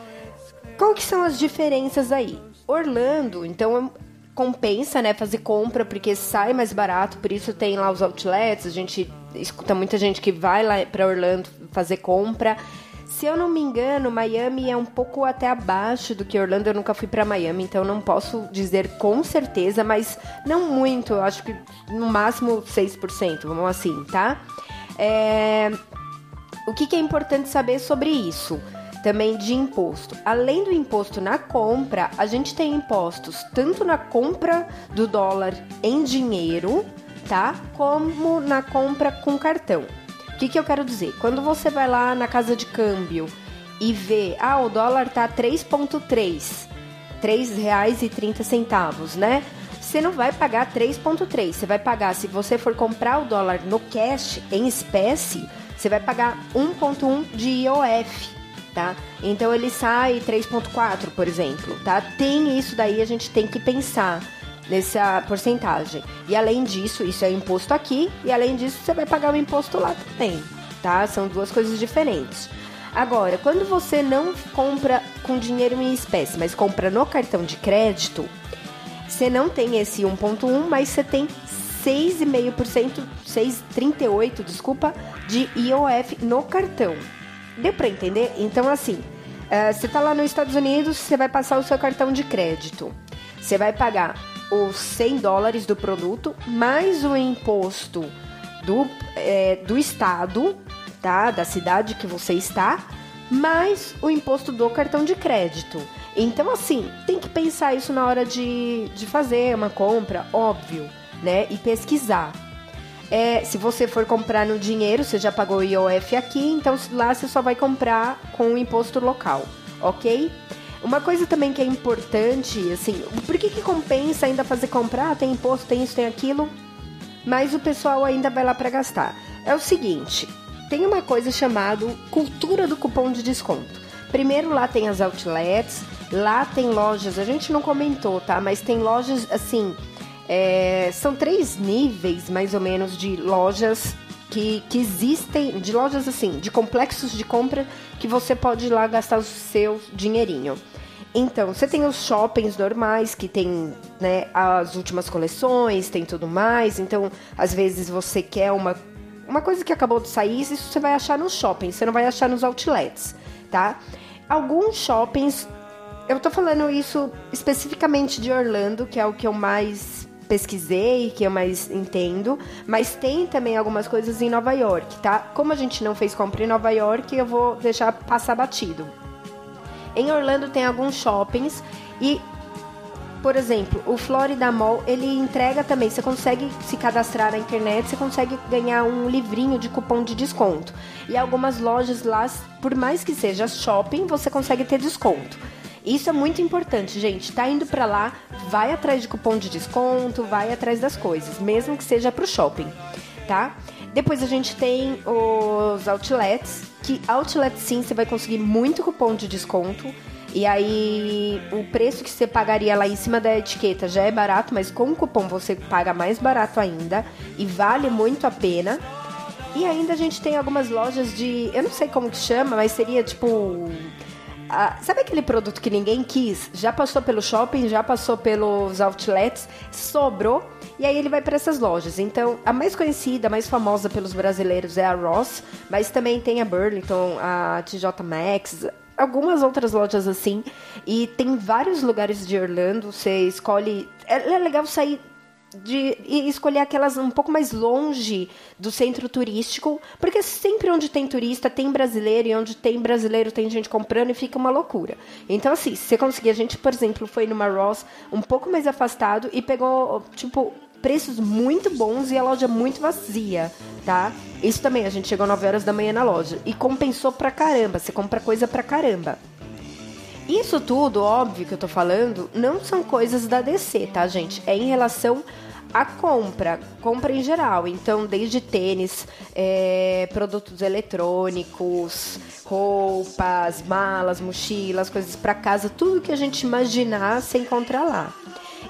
Qual que são as diferenças aí? Orlando, então compensa, né, fazer compra porque sai mais barato, por isso tem lá os outlets, a gente escuta muita gente que vai lá para Orlando fazer compra se eu não me engano, Miami é um pouco até abaixo do que Orlando. Eu nunca fui para Miami, então não posso dizer com certeza, mas não muito. Eu acho que no máximo 6%, vamos assim, tá? É... O que, que é importante saber sobre isso? Também de imposto. Além do imposto na compra, a gente tem impostos tanto na compra do dólar em dinheiro, tá? Como na compra com cartão. O que, que eu quero dizer? Quando você vai lá na casa de câmbio e vê, ah, o dólar tá 3,3, R$ reais e 30 centavos, né? Você não vai pagar 3,3, você vai pagar, se você for comprar o dólar no cash, em espécie, você vai pagar 1,1 de IOF, tá? Então ele sai 3,4, por exemplo, tá? Tem isso daí, a gente tem que pensar nessa porcentagem. E além disso, isso é imposto aqui, e além disso, você vai pagar o imposto lá também, tá? São duas coisas diferentes. Agora, quando você não compra com dinheiro em espécie, mas compra no cartão de crédito, você não tem esse 1.1, mas você tem 6,5%, 6,38, desculpa, de IOF no cartão. Deu para entender? Então, assim, uh, você tá lá nos Estados Unidos, você vai passar o seu cartão de crédito. Você vai pagar os 100 dólares do produto, mais o imposto do, é, do estado, tá? Da cidade que você está, mais o imposto do cartão de crédito. Então, assim, tem que pensar isso na hora de, de fazer uma compra, óbvio, né? E pesquisar. É, se você for comprar no dinheiro, você já pagou o IOF aqui, então lá você só vai comprar com o imposto local, ok? Uma coisa também que é importante, assim, por que, que compensa ainda fazer comprar? Tem imposto, tem isso, tem aquilo, mas o pessoal ainda vai lá para gastar. É o seguinte, tem uma coisa chamada cultura do cupom de desconto. Primeiro lá tem as outlets, lá tem lojas, a gente não comentou, tá? Mas tem lojas assim, é, são três níveis mais ou menos de lojas que, que existem, de lojas assim, de complexos de compra que você pode ir lá gastar o seu dinheirinho. Então, você tem os shoppings normais, que tem né, as últimas coleções, tem tudo mais. Então, às vezes você quer uma, uma coisa que acabou de sair, isso você vai achar nos shoppings, você não vai achar nos outlets, tá? Alguns shoppings, eu tô falando isso especificamente de Orlando, que é o que eu mais pesquisei, que eu mais entendo, mas tem também algumas coisas em Nova York, tá? Como a gente não fez compra em Nova York, eu vou deixar passar batido. Em Orlando tem alguns shoppings e por exemplo, o Florida Mall, ele entrega também, você consegue se cadastrar na internet, você consegue ganhar um livrinho de cupom de desconto. E algumas lojas lá, por mais que seja shopping, você consegue ter desconto. Isso é muito importante, gente. Tá indo para lá, vai atrás de cupom de desconto, vai atrás das coisas, mesmo que seja pro shopping, tá? Depois a gente tem os outlets, que outlet sim você vai conseguir muito cupom de desconto. E aí o preço que você pagaria lá em cima da etiqueta já é barato, mas com o cupom você paga mais barato ainda e vale muito a pena. E ainda a gente tem algumas lojas de, eu não sei como que chama, mas seria tipo ah, sabe aquele produto que ninguém quis? Já passou pelo shopping, já passou pelos outlets, sobrou e aí ele vai para essas lojas. Então, a mais conhecida, a mais famosa pelos brasileiros é a Ross, mas também tem a Burlington, a TJ Maxx, algumas outras lojas assim. E tem vários lugares de Orlando. Você escolhe. É é legal sair de escolher aquelas um pouco mais longe do centro turístico, porque sempre onde tem turista tem brasileiro e onde tem brasileiro tem gente comprando e fica uma loucura. Então assim, se você conseguir, a gente, por exemplo, foi numa Ross um pouco mais afastado e pegou tipo preços muito bons e a loja muito vazia, tá? Isso também, a gente chegou 9 horas da manhã na loja e compensou pra caramba, você compra coisa pra caramba. Isso tudo, óbvio que eu tô falando, não são coisas da DC, tá, gente? É em relação à compra, compra em geral. Então, desde tênis, é, produtos eletrônicos, roupas, malas, mochilas, coisas para casa, tudo que a gente imaginar se encontra lá.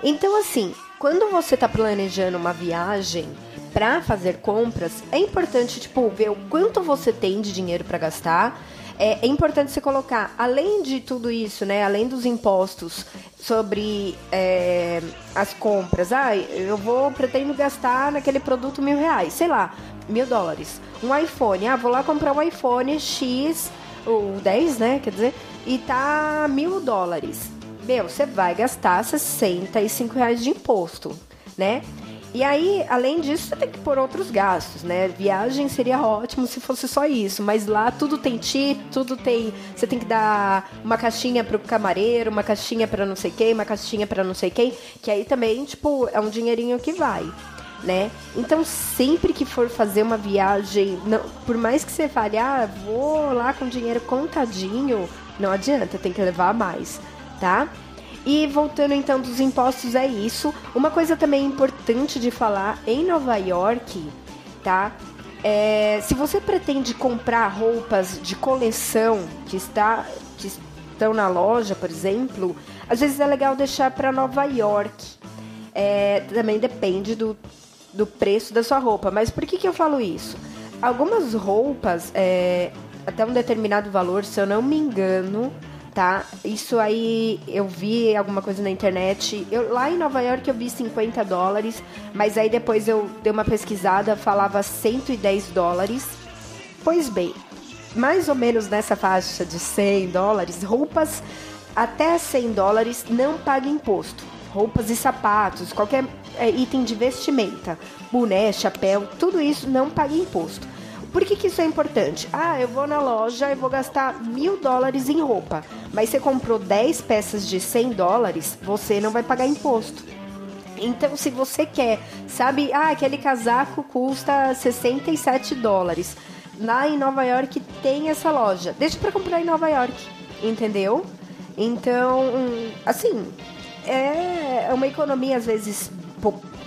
Então, assim, quando você tá planejando uma viagem para fazer compras, é importante, tipo, ver o quanto você tem de dinheiro para gastar é, é, importante você colocar, além de tudo isso, né, além dos impostos sobre é, as compras, ah, eu vou pretendo gastar naquele produto mil reais, sei lá, mil dólares. Um iPhone, ah, vou lá comprar um iPhone X, o 10, né, quer dizer, e tá mil dólares. Meu, você vai gastar 65 reais de imposto, né? E aí, além disso, você tem que pôr outros gastos, né? Viagem seria ótimo se fosse só isso, mas lá tudo tem tip, tudo tem. Você tem que dar uma caixinha pro camareiro, uma caixinha para não sei quem, uma caixinha para não sei quem, que aí também, tipo, é um dinheirinho que vai. Né? Então, sempre que for fazer uma viagem, não, por mais que você fale, ah, vou lá com dinheiro contadinho, não adianta, tem que levar mais, tá? E voltando então dos impostos, é isso. Uma coisa também importante de falar em Nova York, tá? É, se você pretende comprar roupas de coleção que, está, que estão na loja, por exemplo, às vezes é legal deixar para Nova York. É, também depende do, do preço da sua roupa. Mas por que, que eu falo isso? Algumas roupas, é, até um determinado valor, se eu não me engano, tá? Isso aí eu vi alguma coisa na internet. Eu, lá em Nova York eu vi 50 dólares, mas aí depois eu dei uma pesquisada, falava 110 dólares. Pois bem, mais ou menos nessa faixa de 100 dólares, roupas até 100 dólares não paga imposto. Roupas e sapatos, qualquer é, item de vestimenta, boné, chapéu, tudo isso não paga imposto. Por que, que isso é importante? Ah, eu vou na loja e vou gastar mil dólares em roupa, mas você comprou 10 peças de 100 dólares, você não vai pagar imposto. Então, se você quer, sabe, ah, aquele casaco custa 67 dólares. Lá em Nova York tem essa loja. Deixa para comprar em Nova York, entendeu? Então, assim, é uma economia às vezes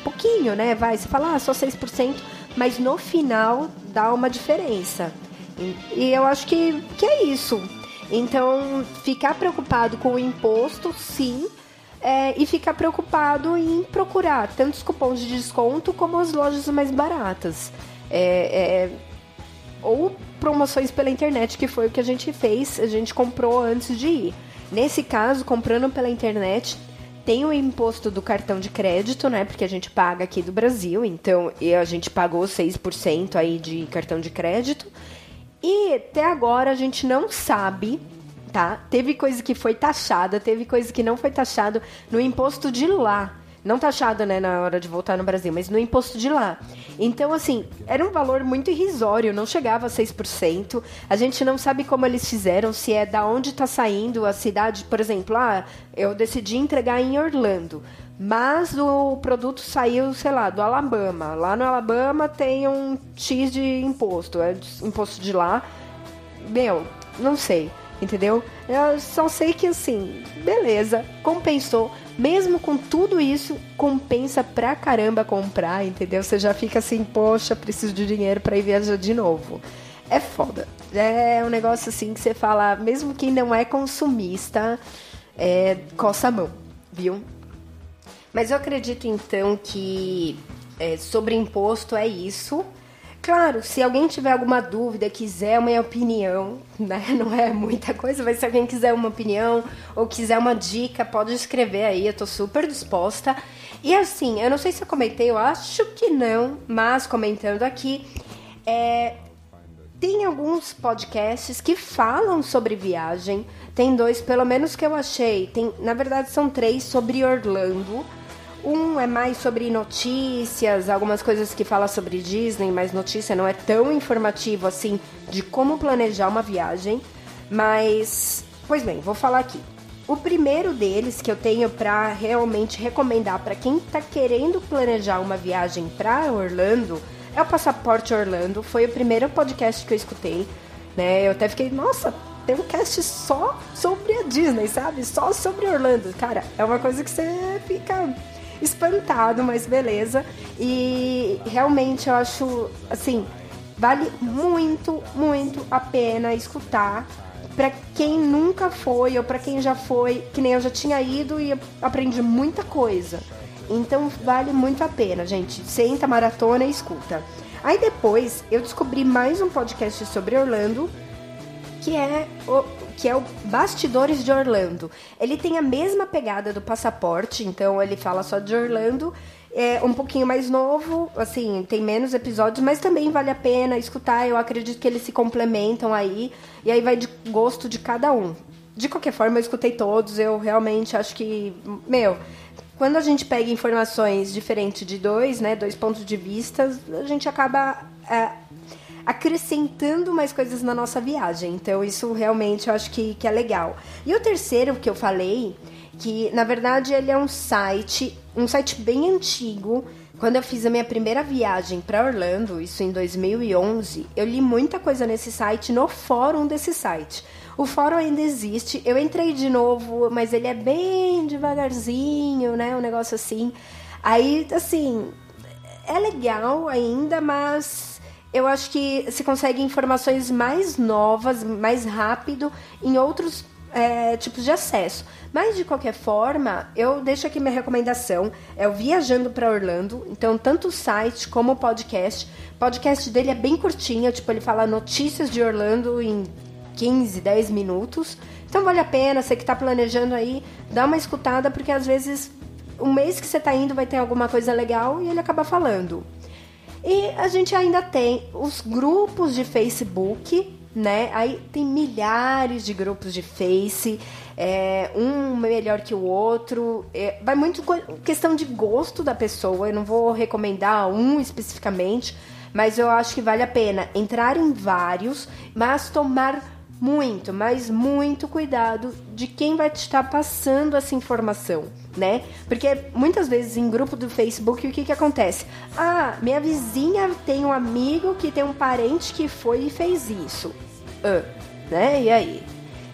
pouquinho, né? Vai, você fala, ah, só 6%, mas no final dá uma diferença. E eu acho que, que é isso. Então, ficar preocupado com o imposto, sim, é, e ficar preocupado em procurar tantos cupons de desconto como as lojas mais baratas. É, é, ou promoções pela internet, que foi o que a gente fez, a gente comprou antes de ir. Nesse caso, comprando pela internet, tem o imposto do cartão de crédito, né? Porque a gente paga aqui do Brasil, então a gente pagou 6% aí de cartão de crédito. E até agora a gente não sabe, tá? Teve coisa que foi taxada, teve coisa que não foi taxado no imposto de lá. Não taxado, né, na hora de voltar no Brasil, mas no imposto de lá. Então, assim, era um valor muito irrisório, não chegava a 6%. A gente não sabe como eles fizeram, se é da onde está saindo a cidade. Por exemplo, ah, eu decidi entregar em Orlando, mas o produto saiu, sei lá, do Alabama. Lá no Alabama tem um X de imposto, é imposto de lá. Meu, não sei entendeu? Eu só sei que assim, beleza, compensou. Mesmo com tudo isso, compensa pra caramba comprar, entendeu? Você já fica assim, poxa, preciso de dinheiro para ir viajar de novo. É foda. É um negócio assim que você fala, mesmo quem não é consumista, é, coça a mão, viu? Mas eu acredito então que é, sobre imposto é isso. Claro, se alguém tiver alguma dúvida, quiser uma opinião, né? <laughs> Não é muita coisa, mas se alguém quiser uma opinião ou quiser uma dica, pode escrever aí, eu tô super disposta. E assim, eu não sei se eu comentei, eu acho que não, mas comentando aqui, é, tem alguns podcasts que falam sobre viagem. Tem dois, pelo menos que eu achei. Tem, na verdade, são três sobre Orlando. Um é mais sobre notícias, algumas coisas que fala sobre Disney, mas notícia não é tão informativo assim de como planejar uma viagem. Mas, pois bem, vou falar aqui. O primeiro deles que eu tenho para realmente recomendar para quem está querendo planejar uma viagem para Orlando é o Passaporte Orlando. Foi o primeiro podcast que eu escutei. Né? Eu até fiquei, nossa, tem um cast só sobre a Disney, sabe? Só sobre Orlando. Cara, é uma coisa que você fica espantado, mas beleza. E realmente eu acho, assim, vale muito, muito a pena escutar. Para quem nunca foi ou para quem já foi, que nem eu já tinha ido e aprendi muita coisa. Então vale muito a pena, gente. Senta, maratona e escuta. Aí depois eu descobri mais um podcast sobre Orlando, que é o, que é o Bastidores de Orlando. Ele tem a mesma pegada do passaporte, então ele fala só de Orlando. É um pouquinho mais novo, assim, tem menos episódios, mas também vale a pena escutar. Eu acredito que eles se complementam aí, e aí vai de gosto de cada um. De qualquer forma, eu escutei todos, eu realmente acho que, meu, quando a gente pega informações diferentes de dois, né, dois pontos de vista, a gente acaba é, acrescentando mais coisas na nossa viagem. Então, isso realmente eu acho que, que é legal. E o terceiro que eu falei, que na verdade ele é um site, um site bem antigo. Quando eu fiz a minha primeira viagem para Orlando, isso em 2011, eu li muita coisa nesse site, no fórum desse site. O fórum ainda existe. Eu entrei de novo, mas ele é bem devagarzinho, né? Um negócio assim. Aí, assim, é legal ainda, mas eu acho que se consegue informações mais novas, mais rápido, em outros é, tipos de acesso. Mas de qualquer forma, eu deixo aqui minha recomendação. É o Viajando para Orlando. Então, tanto o site como o podcast. O podcast dele é bem curtinho, tipo, ele fala notícias de Orlando em 15, 10 minutos. Então vale a pena, você que está planejando aí, dá uma escutada, porque às vezes um mês que você está indo vai ter alguma coisa legal e ele acaba falando. E a gente ainda tem os grupos de Facebook, né? Aí tem milhares de grupos de Face, é, um melhor que o outro. É, vai muito questão de gosto da pessoa. Eu não vou recomendar um especificamente, mas eu acho que vale a pena entrar em vários, mas tomar muito, mas muito cuidado de quem vai te estar passando essa informação, né? Porque muitas vezes em grupo do Facebook o que que acontece? Ah, minha vizinha tem um amigo que tem um parente que foi e fez isso. Ah, né? E aí?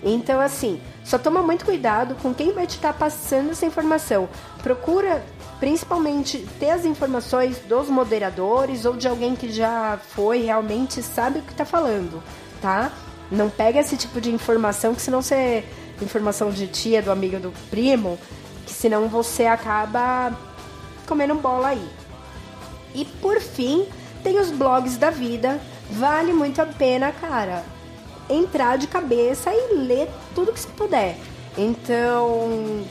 Então assim, só toma muito cuidado com quem vai te estar passando essa informação. Procura principalmente ter as informações dos moderadores ou de alguém que já foi realmente sabe o que está falando, tá? Não pega esse tipo de informação, que senão você. Informação de tia, do amigo, do primo, que senão você acaba comendo bola aí. E por fim, tem os blogs da vida. Vale muito a pena, cara, entrar de cabeça e ler tudo que você puder. Então,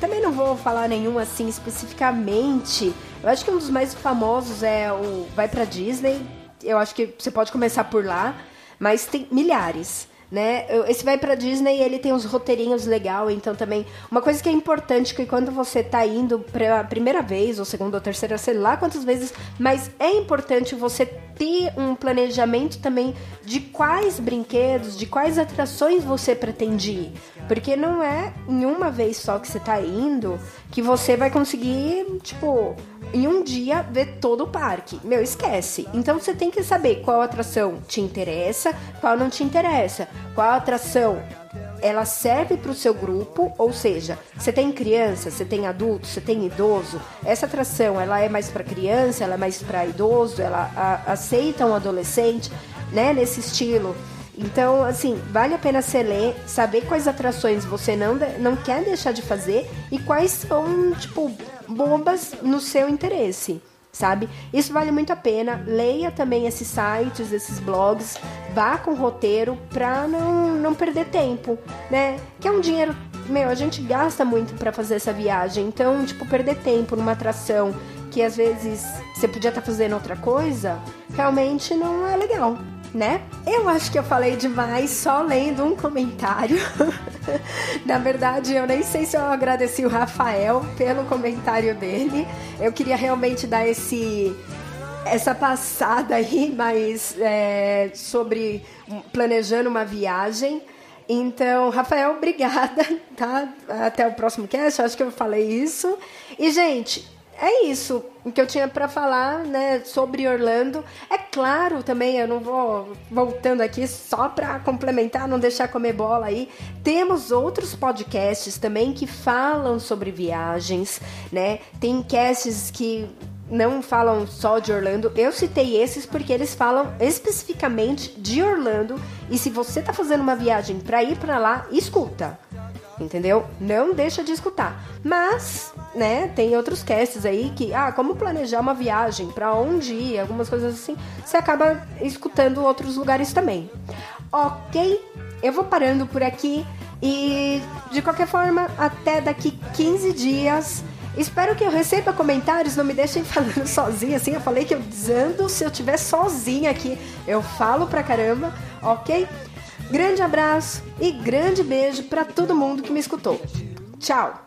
também não vou falar nenhum assim especificamente. Eu acho que um dos mais famosos é o Vai pra Disney. Eu acho que você pode começar por lá mas tem milhares. Né? Esse vai para Disney, ele tem uns roteirinhos legal, então também uma coisa que é importante que quando você tá indo para primeira vez ou segunda ou terceira, sei lá quantas vezes, mas é importante você ter um planejamento também de quais brinquedos, de quais atrações você pretende ir, porque não é em uma vez só que você tá indo que você vai conseguir, tipo, em um dia ver todo o parque. Meu, esquece. Então você tem que saber qual atração te interessa, qual não te interessa, qual atração ela serve para o seu grupo, ou seja, você tem criança, você tem adulto, você tem idoso. Essa atração ela é mais para criança, ela é mais para idoso, ela a, aceita um adolescente, né? Nesse estilo. Então, assim, vale a pena você ler, saber quais atrações você não, não quer deixar de fazer e quais são, tipo, bombas no seu interesse, sabe? Isso vale muito a pena. Leia também esses sites, esses blogs, vá com roteiro pra não, não perder tempo, né? Que é um dinheiro, meu, a gente gasta muito para fazer essa viagem. Então, tipo, perder tempo numa atração que às vezes você podia estar tá fazendo outra coisa, realmente não é legal né? Eu acho que eu falei demais só lendo um comentário. <laughs> Na verdade, eu nem sei se eu agradeci o Rafael pelo comentário dele. Eu queria realmente dar esse essa passada aí, mas é, sobre planejando uma viagem. Então, Rafael, obrigada, <laughs> tá? Até o próximo cast, acho que eu falei isso. E, gente, é isso que eu tinha para falar, né, sobre Orlando. É claro também, eu não vou voltando aqui só para complementar, não deixar comer bola aí. Temos outros podcasts também que falam sobre viagens, né? Tem casts que não falam só de Orlando. Eu citei esses porque eles falam especificamente de Orlando. E se você tá fazendo uma viagem para ir para lá, escuta entendeu? Não deixa de escutar. Mas, né, tem outros casts aí que, ah, como planejar uma viagem, para onde ir, algumas coisas assim, você acaba escutando outros lugares também. Ok? Eu vou parando por aqui e, de qualquer forma, até daqui 15 dias. Espero que eu receba comentários, não me deixem <laughs> falando sozinha, assim. Eu falei que eu desando se eu estiver sozinha aqui. Eu falo pra caramba, ok? Grande abraço e grande beijo para todo mundo que me escutou. Tchau!